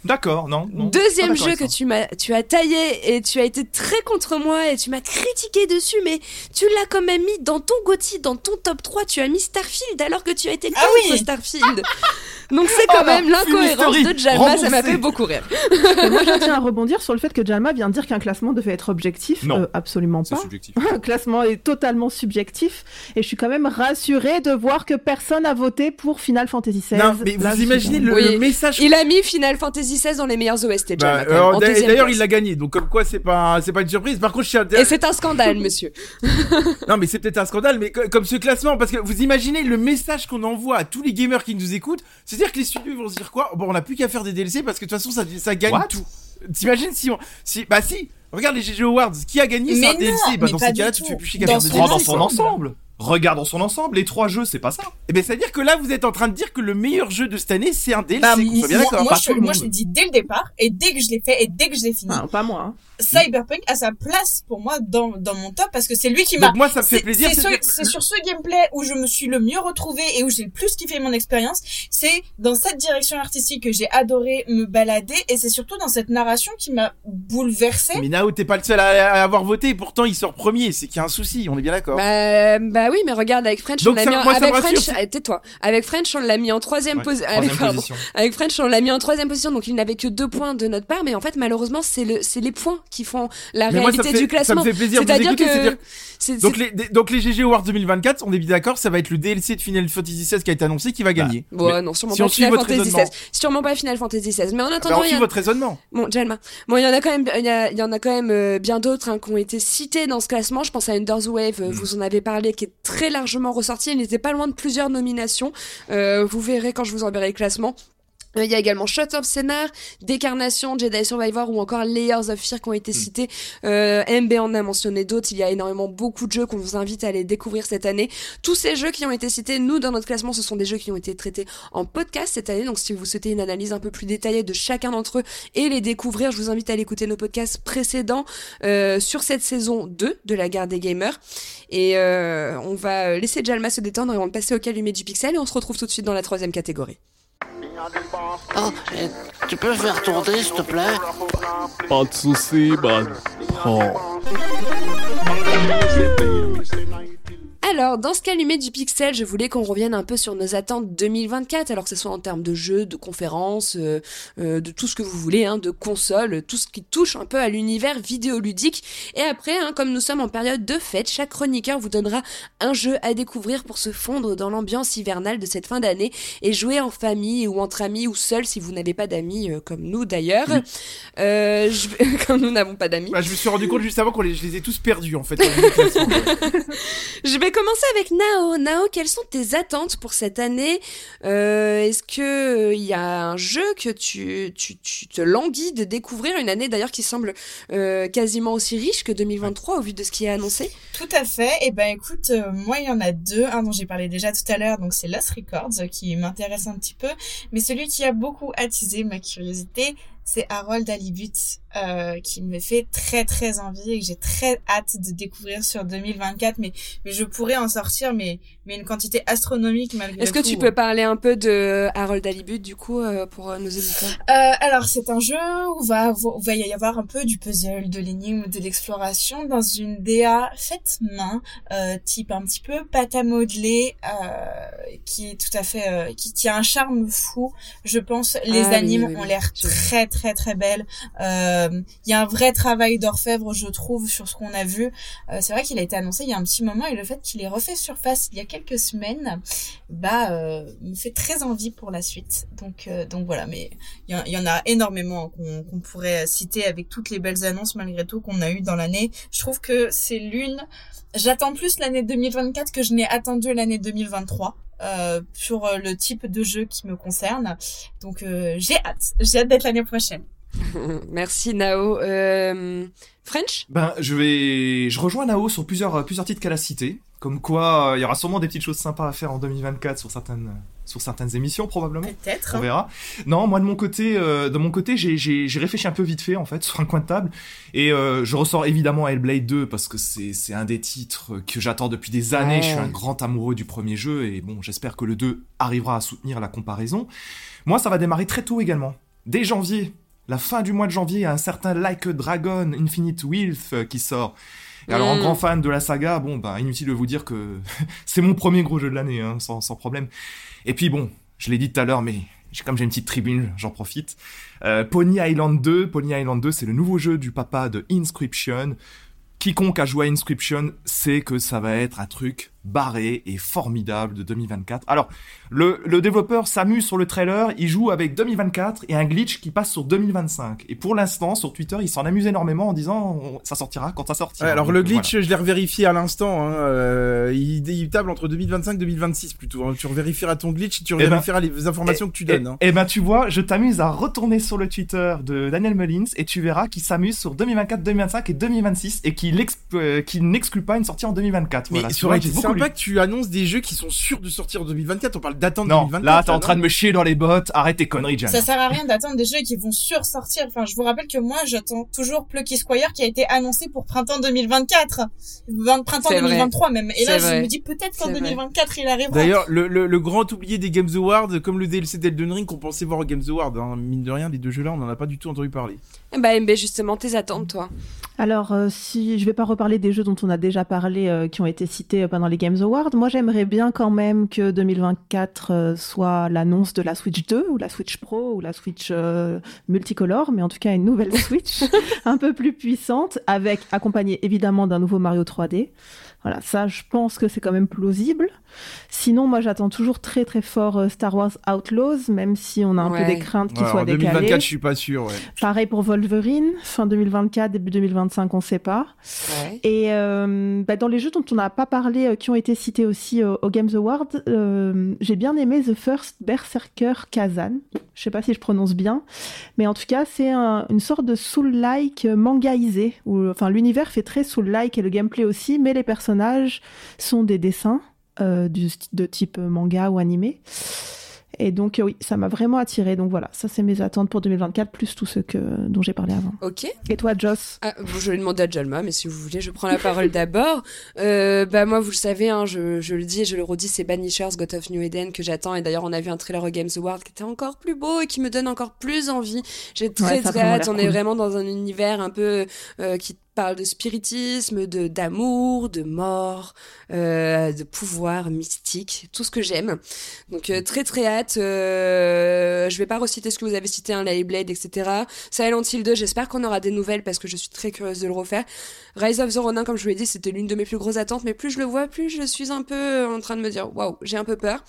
D'accord, non. non. Deuxième d'accord jeu que tu m'as, tu as taillé et tu as été très contre moi et tu m'as critiqué dessus, mais tu l'as quand même mis dans ton GOTY, dans ton top 3, tu as mis Starfield alors que tu as été Ah contre oui. Starfield. [laughs] Donc c'est quand Oh là, même l'incohérence de Jalma, ça m'a fait beaucoup rire. [laughs] Moi, je tiens à rebondir sur le fait que Jalma vient de dire qu'un classement devait être objectif. Non. Euh, absolument C'est pas. subjectif. [laughs] Un classement est totalement subjectif. Et je suis quand même rassurée de voir que personne a voté pour Final Fantasy XVI. Non, mais Là, vous imaginez suis- le, Oui. le message Il a mis Final Fantasy XVI dans les meilleurs OST, Jalma. Bah, deuxième D'ailleurs, il l'a gagné, donc comme quoi c'est pas c'est pas une surprise. Par contre, je à- Et c'est un scandale, monsieur. [laughs] non mais c'est peut-être un scandale, mais co- comme ce classement, parce que vous imaginez le message qu'on envoie à tous les gamers qui nous écoutent, c'est-à-dire que les studios vont se dire quoi? Bon, on n'a plus qu'à faire des DLC parce que de toute façon ça ça gagne What? tout. T'imagines si on si bah si Regarde les GG Awards, qui a gagné Mais c'est un non, DLC. Bah dans ces cas-là, tu te fais plus chier qu'à Dans faire des DLC, dans son ensemble. Regarde dans son ensemble. Les trois jeux, c'est pas ça. Et ben c'est-à-dire que là vous êtes en train de dire que le meilleur jeu de cette année c'est un DLC. Bah, qu'on soit bien moi, d'accord. moi, Pas je, moi, je l'ai dit dès le départ, et dès que je l'ai fait, et dès que je l'ai fini, Ah, pas moi. hein. Cyberpunk a sa place pour moi dans, dans mon top, parce que c'est lui qui m'a... Donc moi ça me fait plaisir. c'est c'est sur, ce gameplay où je me suis le mieux retrouvé et où j'ai le plus kiffé mon expérience. C'est dans cette direction artistique que j'ai adoré me balader et c'est surtout dans cette narration qui m'a bouleversée. Mais Nao, t'es pas le seul à, à avoir voté, pourtant il sort premier, c'est qu'il y a un souci, on est bien d'accord. Bah, bah Bah oui, mais regarde, avec French, Donc on l'a mis en... moi, avec French, eh, tais-toi. Avec French, on l'a mis en troisième Ouais, position. troisième Avec, pardon. position. avec French, on l'a mis en troisième position, donc il n'avait que deux points de notre part, mais en fait, malheureusement, c'est le, c'est les points qui font la Mais moi, ça réalité fait, du classement. Ça me fait plaisir C'est-à-dire que c'est-à-dire- c'est, Donc les, donc les GG Awards 2024, on est bien d'accord, ça va être le DLC de Final Fantasy XVI qui a été annoncé qui va gagner. Ouais, non, sûrement si pas on suit Final votre Fantasy raisonnement. XVI. Sûrement pas Final Fantasy XVI. Mais en attendant, il y suit a... votre raisonnement. Bon, Jalma. Bon, il y en a quand même, il y, a- il y en a quand même euh, bien d'autres hein, qui ont été cités dans ce classement. Je pense à Under's Wave, Mm. euh, vous en avez parlé, qui est très largement ressorti. Il n'était pas loin de plusieurs nominations. Euh, vous verrez quand je vous enverrai le classement. Euh, Il y a également Shot of Scénar, Décarnation, Jedi Survivor ou encore Layers of Fear qui ont été cités. Euh, MB en a mentionné d'autres. Il y a énormément beaucoup de jeux qu'on vous invite à aller découvrir cette année. Tous ces jeux qui ont été cités, nous, dans notre classement, ce sont des jeux qui ont été traités en podcast cette année. Donc, si vous souhaitez une analyse un peu plus détaillée de chacun d'entre eux et les découvrir, je vous invite à aller écouter nos podcasts précédents euh, sur cette saison 2 de la Garde des Gamers. Et euh, on va laisser Jalma se détendre et on va passer au calumet du pixel et on se retrouve tout de suite dans la troisième catégorie. Oh, tu peux faire tourner, s'il te plaît? Pas de soucis, man. Prends. Alors, dans ce calumet du pixel, je voulais qu'on revienne un peu sur nos attentes 2024, alors que ce soit en termes de jeux, de conférences, euh, euh, de tout ce que vous voulez, hein, de consoles, tout ce qui touche un peu à l'univers vidéoludique. Et après, hein, comme nous sommes en période de fête, chaque chroniqueur vous donnera un jeu à découvrir pour se fondre dans l'ambiance hivernale de cette fin d'année et jouer en famille ou entre amis ou seul si vous n'avez pas d'amis, euh, comme nous d'ailleurs. Je [laughs] comme nous n'avons pas d'amis. Bah, je me suis rendu compte juste avant qu'on les, je les ai tous perdus en fait. [laughs] [laughs] Je vais commencer avec Nao. Nao, quelles sont tes attentes pour cette année? Euh, Est-ce que il y a un jeu que tu, te languis de découvrir? Une année d'ailleurs qui semble euh, quasiment aussi riche que 2023 au vu de ce qui est annoncé? Tout à fait. Et ben écoute, euh, moi il y en a deux. Un dont j'ai parlé déjà tout à l'heure, donc c'est Lost Records euh, qui m'intéresse un petit peu. Mais celui qui a beaucoup attisé ma curiosité, c'est Harold Halibut euh, qui me fait très très envie et que j'ai très hâte de découvrir sur 2024. Mais mais je pourrais en sortir mais mais une quantité astronomique malgré Est-ce que tout. tu peux parler un peu de Harold Halibut du coup euh, pour euh, nos auditeurs? Euh, alors c'est un jeu où va où va y avoir un peu du puzzle, de l'énigme, de l'exploration dans une DA faite main, euh, type un petit peu pâte à modeler, euh, qui est tout à fait, euh, qui, qui a un charme fou. Je pense les Ah animes oui, oui, ont l'air je- très très très belles. Euh, Il y a un vrai travail d'orfèvre, je trouve, sur ce qu'on a vu. Euh, c'est vrai qu'il a été annoncé il y a un petit moment et le fait qu'il ait refait surface il y a quelques semaines, bah euh, me fait très envie pour la suite. Donc donc voilà, mais il y, en- a énormément qu'on qu'on pourrait citer avec toutes les belles annonces malgré tout qu'on a eues dans l'année. Je trouve que c'est l'une. J'attends plus l'année 2024 que je n'ai attendu l'année 2023. Euh, sur euh, le type de jeu qui me concerne. Donc euh, j'ai hâte. J'ai hâte d'être l'année prochaine. [laughs] Merci Nao. Euh, French? Ben, je vais, je rejoins Nao sur plusieurs, plusieurs titres qu'elle a cités. Comme quoi, euh, il y aura sûrement des petites choses sympas à faire en 2024 sur certaines, sur certaines émissions, probablement. Peut-être. On verra. Non, moi de mon côté, euh, de mon côté, j'ai, réfléchi un peu vite fait en fait [laughs] sur un coin de table et euh, je ressors évidemment Hellblade 2 parce que c'est, un des titres que j'attends depuis des années. Ouais. Je suis un grand amoureux du premier jeu et bon, j'espère que le 2 arrivera à soutenir la comparaison. Moi, ça va démarrer très tôt également, dès janvier. La fin du mois de janvier, il y a un certain Like a Dragon Infinite Wealth euh, qui sort. Et alors, en Mm. grand fan de la saga, bon, bah, inutile de vous dire que [laughs] c'est mon premier gros jeu de l'année, hein, sans, sans problème. Et puis bon, je l'ai dit tout à l'heure, mais comme j'ai une petite tribune, j'en profite. Euh, Pony Island 2, Pony Island 2, c'est le nouveau jeu du papa de Inscription. Quiconque a joué à Inscription sait que ça va être un truc barré et formidable de 2024. Alors, le, le développeur s'amuse sur le trailer, il joue avec 2024 et un glitch qui passe sur 2025. Et pour l'instant, sur Twitter, il s'en amuse énormément en disant on- ça sortira quand ça sortira. Ouais, alors Donc, le voilà. glitch, je l'ai revérifié à l'instant. Hein, euh, il, il table entre 2025 et 2026 plutôt. hein. Tu revérifieras ton glitch et tu Eh ben, revérifieras les informations que tu donnes. hein. Et, ben tu vois, je t'amuse à retourner sur le Twitter de Daniel Mullins et tu verras qu'il s'amuse sur 2024, 2025 et 2026 et qu'il euh, qu'il n'exclut pas une sortie en 2024. Mais Voilà, tu ça vois, aurait été sympa lu. que tu annonces des jeux qui sont sûrs de sortir en 2024. On parle d'attente Non, 2024. là t'es en train de me chier dans les bottes, arrête tes conneries, Jan. Ça sert à rien d'attendre des jeux qui vont sursortir. Enfin, je vous rappelle que moi, j'attends toujours Plucky Squire qui a été annoncé pour printemps 2024. Vingt- Printemps C'est vrai. 2023 même. Et là, je me dis peut-être qu'en vrai. 2024, il arrivera. D'ailleurs, le, le, le grand oublié des Games Awards, comme le DLC d'Elden Ring qu'on pensait voir aux Games Awards, hein, mine de rien, les deux jeux-là, on n'en a pas du tout entendu parler. Eh Bah MB justement, tes attentes toi Alors, euh, si je vais pas reparler des jeux dont on a déjà parlé, euh, qui ont été cités euh, pendant les Games Awards, moi j'aimerais bien quand même que 2024 euh, soit l'annonce de la Switch 2 ou la Switch Pro ou la Switch multicolore, mais en tout cas une nouvelle Switch [laughs] un peu plus puissante, avec accompagnée évidemment d'un nouveau Mario 3D. Voilà, ça je pense que c'est quand même plausible. Sinon, moi j'attends toujours très très fort euh, Star Wars Outlaws, même si on a un Ouais. peu des craintes qu'il Ouais, soit en décalé. 2024, je suis pas sûr. Ouais. Pareil pour Wolverine, fin 2024, début 2025, on sait pas. Ouais. Et euh, bah, dans les jeux dont on n'a pas parlé, euh, qui ont été cités aussi euh, aux Games Awards, euh, j'ai bien aimé The First Berserker Kazan. Je sais pas si je prononce bien, mais en tout cas, c'est un- une sorte de Soul-like mangaisé. Où, enfin, l'univers fait très Soul-like et le gameplay aussi, mais les personnages sont des dessins euh, du, de type manga ou animé. Et donc, euh, oui, ça m'a vraiment attiré. Donc voilà, ça, c'est mes attentes pour 2024, plus tous ceux que, dont j'ai parlé avant. Ok. Et toi, Joss? Ah, bon, je vais demander à Jalma, mais si vous voulez, je prends la parole d'abord. [laughs] Euh, bah moi, vous le savez, hein, je, je le dis et je le redis, c'est Banishers, God of New Eden que j'attends. Et d'ailleurs, on a vu un trailer au Games Award qui était encore plus beau et qui me donne encore plus envie. J'ai très Ouais, très hâte. On est vraiment dans un univers un peu euh, qui parle de spiritisme, de d'amour, de mort, euh, de pouvoir mystique, tout ce que j'aime. Donc euh, très très hâte. Euh, je vais pas reciter ce que vous avez cité, hein, la Blade, etc. Silent Hill 2, j'espère qu'on aura des nouvelles parce que je suis très curieuse de le refaire. Rise of the Ronin, comme je vous l'ai dit, c'était l'une de mes plus grosses attentes, mais plus je le vois, plus je suis un peu en train de me dire, waouh, j'ai un peu peur.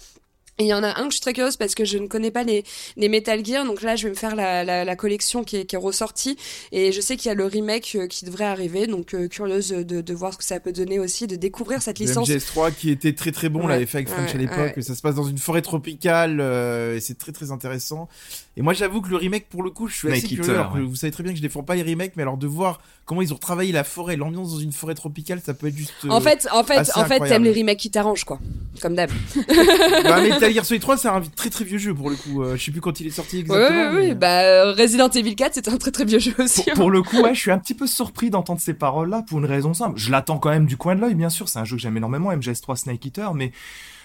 Et il y en a un que je suis très curieuse parce que je ne connais pas les, les Metal Gear, donc là je vais me faire la, la, la collection qui est, qui est ressortie et je sais qu'il y a le remake euh, qui devrait arriver, donc euh, curieuse de, de voir ce que ça peut donner aussi, de découvrir cette Le licence. MGS3 qui était très très bon, on Ouais, l'avait fait avec French ouais, à l'époque. ouais. Ça se passe dans une forêt tropicale euh, et c'est très très intéressant. Et moi j'avoue que le remake pour le coup, je suis assez Snake curieux. Alors que. Vous savez très bien que je défends pas les remakes, mais alors de voir comment ils ont travaillé la forêt, l'ambiance dans une forêt tropicale, ça peut être juste. euh, En fait, en fait, assez en fait, t'aimes les remakes qui t'arrangent, quoi. Comme d'hab. [laughs] bah, Metal Gear Solid 3, c'est un très très vieux jeu pour le coup. Euh, je sais plus quand il est sorti exactement. ouais, mais- Bah, euh, Resident Evil 4, c'était un très très vieux jeu aussi. Pour, hein. pour le coup, ouais, je suis un petit peu surpris d'entendre ces paroles-là pour une raison simple. Je l'attends quand même du coin de l'œil, bien sûr. C'est un jeu que j'aime énormément, MGS3 Snake Eater, mais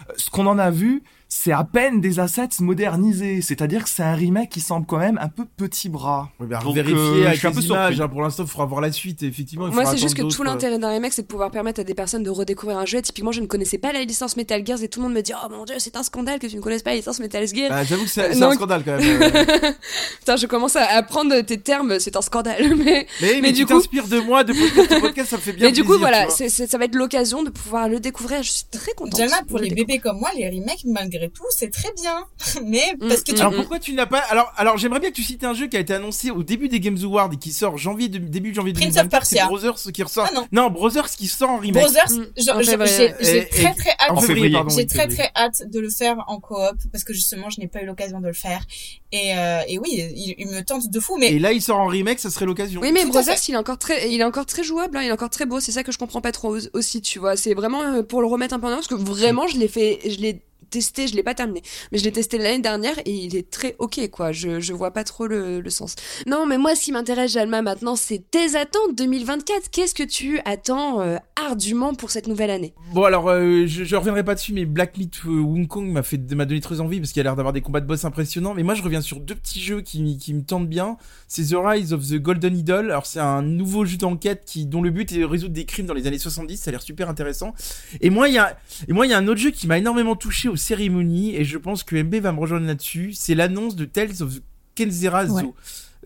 euh, ce qu'on en a vu, c'est à peine des assets modernisés. C'est-à-dire que c'est un remake qui semble quand même un peu petit bras. Ouais, bah, Donc, vérifier euh, avec je suis un les peu images. hein, pour l'instant, il faudra voir la suite. Effectivement, il Moi, c'est juste que tout euh, l'intérêt d'un remake, c'est de pouvoir permettre à des personnes de redécouvrir un jeu. Et typiquement, je ne connaissais pas la licence Metal Gear et tout le monde me dit Oh mon dieu, c'est un scandale que tu ne connaisses pas la licence Metal Gear. Bah, J'avoue que c'est Donc- un scandale quand même. [laughs] euh. Putain, je commence à apprendre tes termes, c'est un scandale. [laughs] Mais, Mais, mais, du tu coup- t'inspires de moi, de podcast en podcast, ça me fait bien [laughs] mais du coup, voilà, ça va être l'occasion de pouvoir le découvrir. Je suis très contente. Diana, pour les le bébés comme moi, les remakes, malgré tout, c'est très bien. [laughs] Mais parce que Mm, tu Alors Mhm. pourquoi tu n'as pas alors alors j'aimerais bien que tu cites un jeu qui a été annoncé au début des Games Awards et qui sort janvier de- début janvier Prince of 2024 c'est Persia. Brothers qui ressort Ah non. Brothers qui sort en remake Brothers, Mm. j'ai très très hâte. J'ai très très hâte de le faire en coop parce que justement je n'ai pas eu l'occasion de le faire et euh, et oui il, il me tente de fou mais et là il sort en remake ça serait l'occasion Oui, mais Brothers, il est encore très, il est encore très jouable, hein, il est encore très beau. C'est ça que je comprends pas trop au- aussi, tu vois. C'est vraiment euh, pour le remettre un peu en avant, parce que vraiment, je l'ai fait, je l'ai testé, je l'ai pas terminé, mais je l'ai testé l'année dernière et il est très ok, quoi. Je, je vois pas trop le, le sens. Non, mais moi, ce qui m'intéresse, Jalma, maintenant, c'est tes attentes 2024. Qu'est-ce que tu attends euh, ardument pour cette nouvelle année? Bon alors euh, je, je reviendrai pas dessus mais Black Myth euh, Wukong Kong m'a fait m'a donné très envie parce qu'il a l'air d'avoir des combats de boss impressionnants. Mais moi je reviens sur deux petits jeux qui, qui me tentent bien. C'est The Rise of the Golden Idol alors c'est un nouveau jeu d'enquête qui dont le but est de résoudre des crimes dans les années 70 ça a l'air super intéressant. Et moi il y a et moi il y a un autre jeu qui m'a énormément touché aux cérémonies et je pense que MB va me rejoindre là-dessus c'est l'annonce de Tales of the Kenzera Zoo Ouais.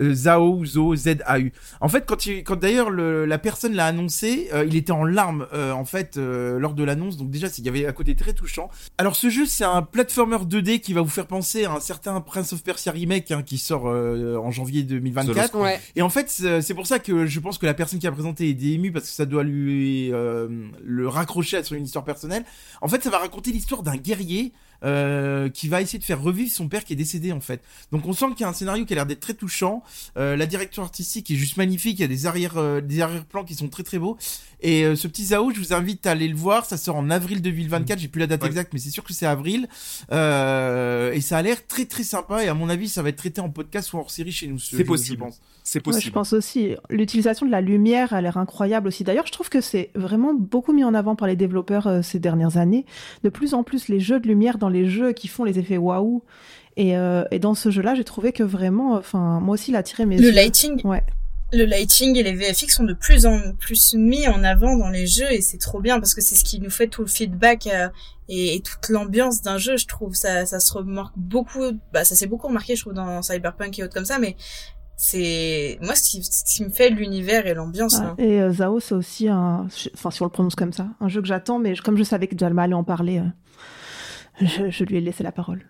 Euh, Zao, Zo, Z-A-U. En fait, quand, il- quand d'ailleurs le- la personne l'a annoncé, euh, il était en larmes euh, en fait euh, lors de l'annonce. Donc déjà, il y avait un côté très touchant. Alors ce jeu, c'est un platformer 2D qui va vous faire penser à un certain Prince of Persia remake hein, qui sort en janvier 2024. Ouais. Et en fait, c'est pour ça que je pense que la personne qui a présenté est émue parce que ça doit lui le raccrocher à son histoire personnelle. En fait, ça va raconter l'histoire d'un guerrier euh, qui va essayer de faire revivre son père qui est décédé en fait. Donc on sent qu'il y a un scénario qui a l'air d'être très touchant. Euh, la direction artistique est juste magnifique. Il y a des arrière euh, des arrière-plans qui sont très très beaux. Et euh, ce petit Zao, je vous invite à aller le voir. Ça sort en avril 2024. J'ai plus la date Ouais. exacte, mais c'est sûr que c'est avril. Euh, et ça a l'air très très sympa. Et à mon avis, ça va être traité en podcast ou hors série chez nous. ce C'est je possible. pense. C'est Ouais, je possible. pense aussi. L'utilisation de la lumière a l'air incroyable aussi. D'ailleurs, je trouve que c'est vraiment beaucoup mis en avant par les développeurs euh, ces dernières années. De plus en plus, les jeux de lumière dans les jeux qui font les effets waouh. Et, euh, et dans ce jeu-là, j'ai trouvé que vraiment, enfin, moi aussi, il a attiré mes le yeux. lighting Ouais. le lighting et les VFX sont de plus en plus mis en avant dans les jeux et c'est trop bien parce que c'est ce qui nous fait tout le feedback euh, et, et, toute l'ambiance d'un jeu je trouve ça ça se remarque beaucoup bah ça s'est beaucoup remarqué je trouve dans Cyberpunk et autres comme ça mais c'est moi ce qui, ce qui, me fait l'univers et l'ambiance ouais, et euh, Zao c'est aussi un enfin si on le prononce comme ça un jeu que j'attends mais comme je savais que Jalma allait en parler euh, je, je, lui ai laissé la parole.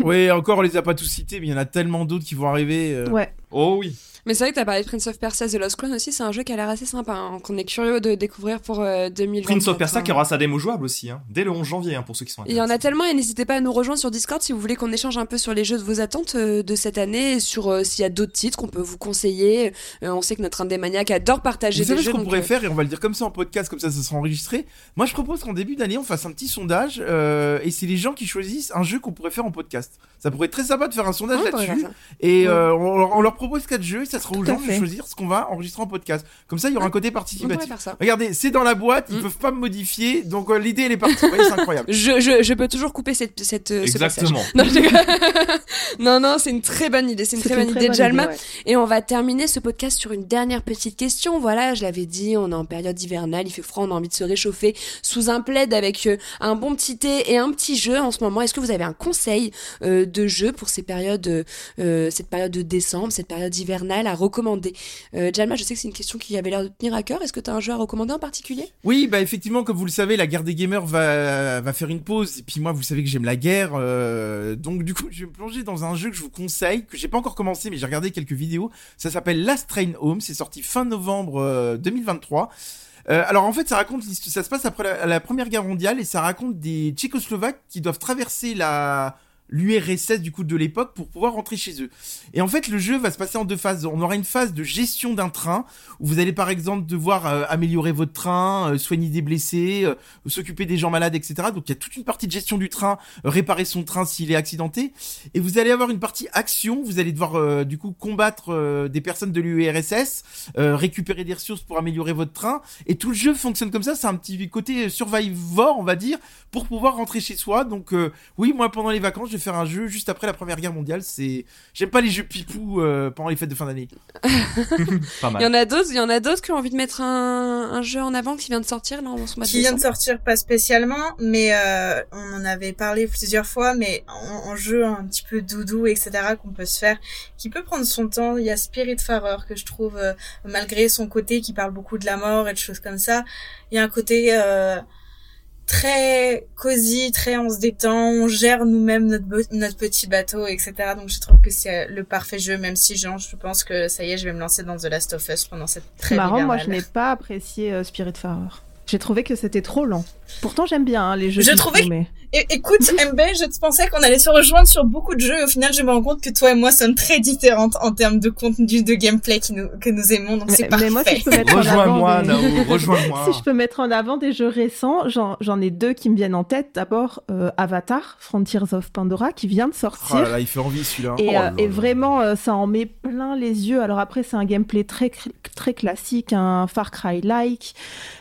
oui, encore on les a pas tous cités, mais il y en a tellement d'autres qui vont arriver. Euh... Ouais. Oh oui. Mais c'est vrai que t'as parlé de Prince of Persia The Lost Crown aussi, c'est un jeu qui a l'air assez sympa, hein, qu'on est curieux de découvrir pour euh, 2020. Prince of Persia qui aura sa démo jouable aussi, hein, dès le 11 janvier hein, pour ceux qui sont Il y en a tellement et n'hésitez pas à nous rejoindre sur Discord si vous voulez qu'on échange un peu sur les jeux de vos attentes euh, de cette année, et sur euh, s'il y a d'autres titres qu'on peut vous conseiller. Euh, on sait que notre Indémaniac adore partager vous des savez jeux. ce qu'on pourrait euh, faire et on va le dire comme ça en podcast, comme ça ça sera enregistré. Moi je propose qu'en début d'année on fasse un petit sondage euh, et c'est les gens qui choisissent un jeu qu'on pourrait faire en podcast. Ça pourrait être très sympa de faire un sondage là-dessus et Ouais. on, leur- on leur propose quatre jeux et ça sera aux gens de choisir ce qu'on va enregistrer en podcast. Comme ça il y aura un côté participatif. faire ça. Regardez, c'est dans la boîte, ils Mm. peuvent pas me modifier, donc euh, l'idée elle est partie. C'est incroyable. [laughs] Je, je, je peux toujours couper cette, cette, euh, ce passage. Exactement. Non, je [laughs] non, non, c'est une très bonne idée. C'est une très bonne idée de Jalma. ouais. Et on va terminer ce podcast sur une dernière petite question. Voilà, je l'avais dit, on est en période hivernale, il fait froid, on a envie de se réchauffer sous un plaid avec euh, un bon petit thé et un petit jeu en ce moment. Est-ce que vous avez un conseil euh, de jeu pour ces périodes, euh, cette période de décembre, cette période hivernale à recommander euh, Jalma, je sais que c'est une question qui avait l'air de tenir à cœur. Est-ce que tu as un jeu à recommander en particulier? Oui, bah effectivement, comme vous le savez, la guerre des gamers va, faire une pause. Et puis moi, vous savez que j'aime la guerre. euh, donc du coup, [laughs] je vais me plonger dans un jeu que je vous conseille, que j'ai pas encore commencé, mais j'ai regardé quelques vidéos. Ça s'appelle Last Train Home. C'est sorti fin novembre euh, 2023. Euh, alors en fait, ça raconte ça se passe après la Première Guerre mondiale et ça raconte des Tchécoslovaques qui doivent traverser la l'URSS du coup de l'époque pour pouvoir rentrer chez eux. Et en fait, le jeu va se passer en deux phases. On aura une phase de gestion d'un train où vous allez par exemple devoir euh, améliorer votre train, euh, soigner des blessés, euh, s'occuper des gens malades, etc. Donc il y a toute une partie de gestion du train, euh, réparer son train s'il est accidenté. Et vous allez avoir une partie action. Vous allez devoir euh, du coup combattre euh, des personnes de l'URSS, récupérer des ressources pour améliorer votre train. Et tout le jeu fonctionne comme ça. C'est un petit côté survivor, on va dire, pour pouvoir rentrer chez soi. Donc oui, moi pendant les vacances, vais faire un jeu juste après la Première Guerre mondiale. C'est, j'aime pas les jeux pipou euh, pendant les fêtes de fin d'année. [laughs] Il y en a d'autres, il y en a d'autres qui ont envie de mettre un, un jeu en avant qui vient de sortir là en ce qui vient de sortir pas spécialement, mais euh, on en avait parlé plusieurs fois, mais en, en jeu un petit peu doudou, etc., qu'on peut se faire, qui peut prendre son temps. Il y a Spiritfarer que je trouve, euh, malgré son côté qui parle beaucoup de la mort et de choses comme ça, il y a un côté euh, très cosy, très on se détend, on gère nous-mêmes notre, notre petit bateau, etc. Donc je trouve que c'est le parfait jeu, même si genre, je pense que ça y est, je vais me lancer dans The Last of Us pendant cette très marrant, moi je n'ai pas apprécié euh, Spiritfarer. J'ai trouvé que c'était trop lent. Pourtant j'aime bien hein, les jeux. Je trouvais mais... É- écoute, [laughs] MB, je pensais qu'on allait se rejoindre sur beaucoup de jeux et au final, je me rends compte que toi et moi sommes très différentes en termes de contenu, de gameplay qui nous, que nous aimons, donc c'est Mais, parfait. mais moi si je peux mettre en Rejoins-moi, avant des... [laughs] Rejoins-moi. si je peux mettre en avant des jeux récents, j'en j'en ai deux qui me viennent en tête. D'abord euh, Avatar, Frontiers of Pandora, qui vient de Oh sortir. là là, il fait envie celui-là. Et, Oh euh, là et là. vraiment, euh, ça en met plein les yeux. Alors après, c'est un gameplay très très classique, un Far Cry-like,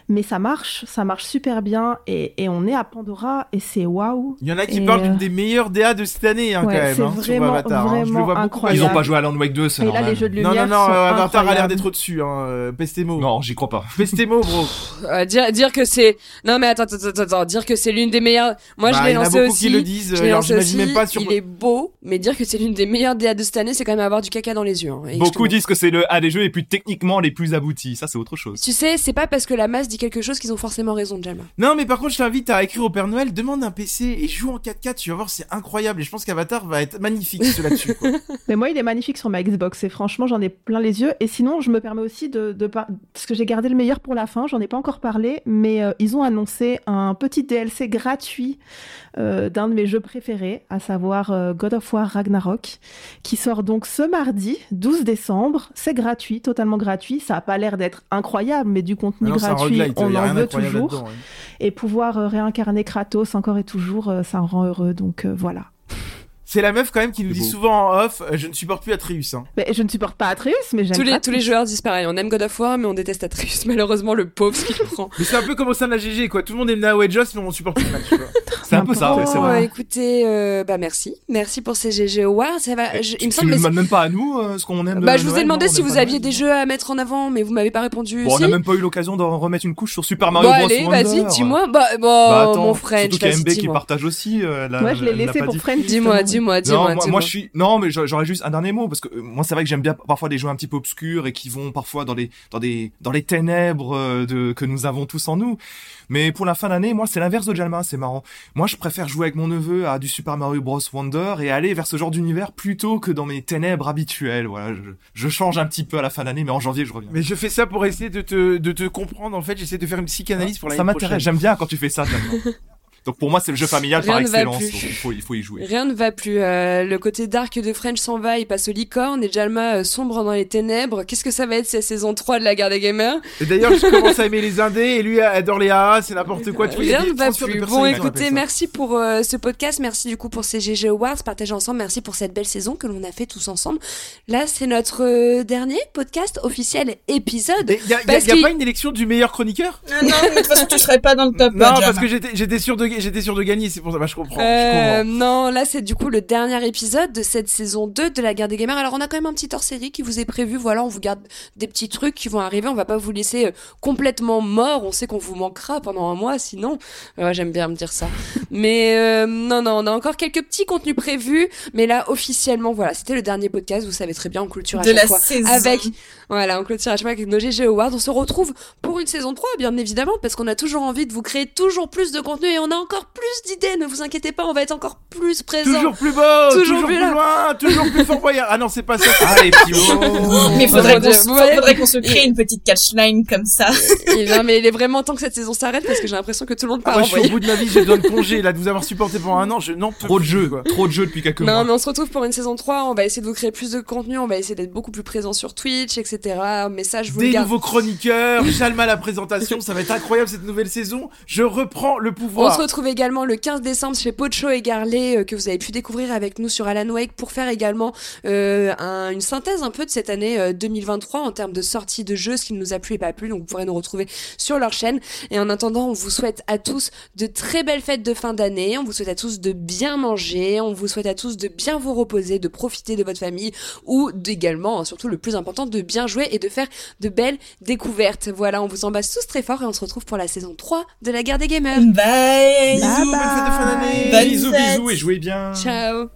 mais ça marche, ça marche super bien. Et, et on est à Pandora et c'est waouh. Il y en a qui Et, parlent euh, d'une des meilleures DA de cette année, hein, Ouais, quand même, c'est hein, vraiment, Avatar. hein. Je le vois incroyable. Ils ont pas joué à Land Wake 2, c'est là, normal. les jeux de Non, lumière non, non, sont euh, Avatar a l'air d'être au-dessus, hein. euh, Pestemo. Non, j'y crois pas. Pestemo, bro. [laughs] Euh, dire, dire que c'est, non mais attends, attends, attends, dire que c'est l'une des meilleures, moi Bah, je l'ai il y en a lancé beaucoup aussi. qui le disent, je l'ai lancé aussi, même pas sur- Il est beau, mais dire que c'est l'une des meilleures DA de cette année, c'est quand même avoir du caca dans les yeux. hein. Beaucoup disent que c'est le un des jeux les plus techniquement les plus aboutis. Ça, c'est autre chose. Tu sais, c'est pas parce que la masse dit quelque chose qu'ils ont forcément raison, Jalma. Non, mais par contre, je t'invite à écrire au Père Noël, demande un PC et joue en 4K, tu vas voir, c'est incroyable. Et je pense qu'Avatar va être magnifique, là-dessus. [laughs] Mais moi, il est magnifique sur ma Xbox et franchement, j'en ai plein les yeux. Et sinon, je me permets aussi de, de par- parce que j'ai gardé le meilleur pour la fin. J'en ai pas encore parlé, mais euh, ils ont annoncé un petit DLC gratuit euh, d'un de mes jeux préférés, à savoir euh, God of War Ragnarok, qui sort donc ce mardi 12 décembre. C'est gratuit, totalement gratuit. Ça a pas l'air d'être incroyable, mais du contenu Ah non, gratuit, on en veut toujours. ouais. Et pouvoir euh, réincarner Kratos encore et toujours, ça en rend heureux. Donc voilà. C'est la meuf quand même qui nous C'est dit beau. souvent en off, euh, je ne supporte plus Atreus. Hein. Mais je ne supporte pas Atreus, mais j'aime Tous les, tous les joueurs disent pareil. On aime God of War, mais on déteste Atreus. [laughs] Malheureusement, le pauvre, ce qu'il prend. Mais c'est un peu comme au sein de la GG, quoi. Tout le monde aime Nao et Joss, mais on supporte plus le match. C'est un peu ça, ouais, Oh, c'est vrai. écoutez, euh, bah merci. Merci pour ces GG Awards. Ça va, je- Tu, il me semble. mais même pas à nous euh, ce qu'on aime. de Bah, je vous ai demandé non, si vous aviez des jeux à mettre en avant, mais vous m'avez pas répondu. Bon, on n'a même pas eu l'occasion d'en remettre une couche sur Super Mario Bros. allez, vas-y, dis-moi. Bah, bon, Bah, mon French, surtout qu'il y a vas-y, MB qui dis-moi. partage aussi. euh, la- Moi, je l'ai laissé pour. Friends. Dis-moi. Dis-moi, Non, moi, moi, dis-moi. je suis non mais j'aurais juste un dernier mot parce que euh, moi c'est vrai que j'aime bien parfois des jeux un petit peu obscurs et qui vont parfois dans les dans des dans les ténèbres euh, de que nous avons tous en nous. Mais pour la fin d'année, moi c'est l'inverse de Jalma, c'est marrant. Moi je préfère jouer avec mon neveu à du Super Mario Bros Wonder et aller vers ce genre d'univers plutôt que dans mes ténèbres habituelles. Voilà, je, je change un petit peu à la fin d'année, mais en janvier je reviens. Mais je fais ça pour essayer de te, de te comprendre. En fait, j'essaie de faire une psychanalyse pour la ça m'intéresse, j'aime bien quand tu fais ça. [laughs] Donc pour moi c'est le jeu familial Rien par excellence. donc il faut il faut y jouer. Rien ne va plus. euh, le côté dark de French s'en va, il passe aux licornes et Jalma euh, sombre dans les ténèbres. Qu'est-ce que ça va être cette saison 3 de la guerre des gamers? Et d'ailleurs, je commence à aimer les indés et lui adore les AA, c'est n'importe quoi. Tu il Rien ne va plus. Bon, écoutez, merci pour euh, ce podcast. Merci du coup pour ces GG Awards. Partagez ensemble. Merci pour cette belle saison que l'on a fait tous ensemble. Là, c'est notre euh, dernier podcast officiel épisode. Et y a, y a- y pas une élection du meilleur chroniqueur? Ah non, mais de toute façon, tu serais pas dans le top. Non, parce que j'étais j'étais sûr de j'étais sûr de gagner, c'est pour ça. Bah, je comprends. Euh, Je comprends. non, là c'est du coup le dernier épisode de cette saison 2 de la guerre des gamers. Alors on a quand même un petit hors-série qui vous est prévu. Voilà, on vous garde des petits trucs qui vont arriver. On va pas vous laisser euh, complètement mort. On sait qu'on vous manquera pendant un mois, sinon. Ouais, j'aime bien me dire ça. [laughs] Mais euh, non, non, on a encore quelques petits contenus prévus. Mais là, officiellement, voilà, c'était le dernier podcast. Vous savez très bien, on clôture à De chaque la fois saison. avec voilà, on clôture à chaque fois avec nos GG Awards. On se retrouve pour une saison 3, bien évidemment, parce qu'on a toujours envie de vous créer toujours plus de contenu et on a encore plus d'idées. Ne vous inquiétez pas, on va être encore plus présent. Toujours plus beau, Toujours toujours, plus loin, toujours plus fort voyage. Ah non, c'est pas ça. Ah les petits [laughs] Mais Oh, faudrait qu'on se- faudrait qu'on se crée une petite catchline comme ça. [laughs] Et non, mais il est vraiment temps que cette saison s'arrête parce que j'ai l'impression que tout le monde Ah, part moi, en je suis au bout de ma vie, j'ai besoin de congé là, de vous avoir supporté pendant un an, je peux Trop de jeux, quoi. trop de jeux depuis quelques Non, mois. mais on se retrouve pour une saison 3. On va essayer de vous créer plus de contenu. On va essayer d'être beaucoup plus présent sur Twitch, etc. Des nouveaux chroniqueurs, [laughs] Jalma la présentation, ça va être incroyable cette nouvelle saison. Je reprends le On pouvoir. se retrouve également le 15 décembre chez Pocho et Garlet, euh, que vous avez pu découvrir avec nous sur Alan Wake, pour faire également euh, un- une synthèse un peu de cette année euh, 2023 en termes de sortie de jeux, ce qui nous a plu et pas plu. Donc vous pourrez nous retrouver sur leur chaîne. Et en attendant, on vous souhaite à tous de très belles fêtes de fin d'année. On vous souhaite à tous de bien manger. On vous souhaite à tous de bien vous reposer, de profiter de votre famille ou d'également, hein, surtout le plus important, de bien jouer et de faire de belles découvertes. Voilà, on vous embrasse tous très fort et on se retrouve pour la saison 3 de la guerre des gamers. Bye. Bisous, bonne fête de fin d'année. Bonne Bisous, bisous et jouez bien. Ciao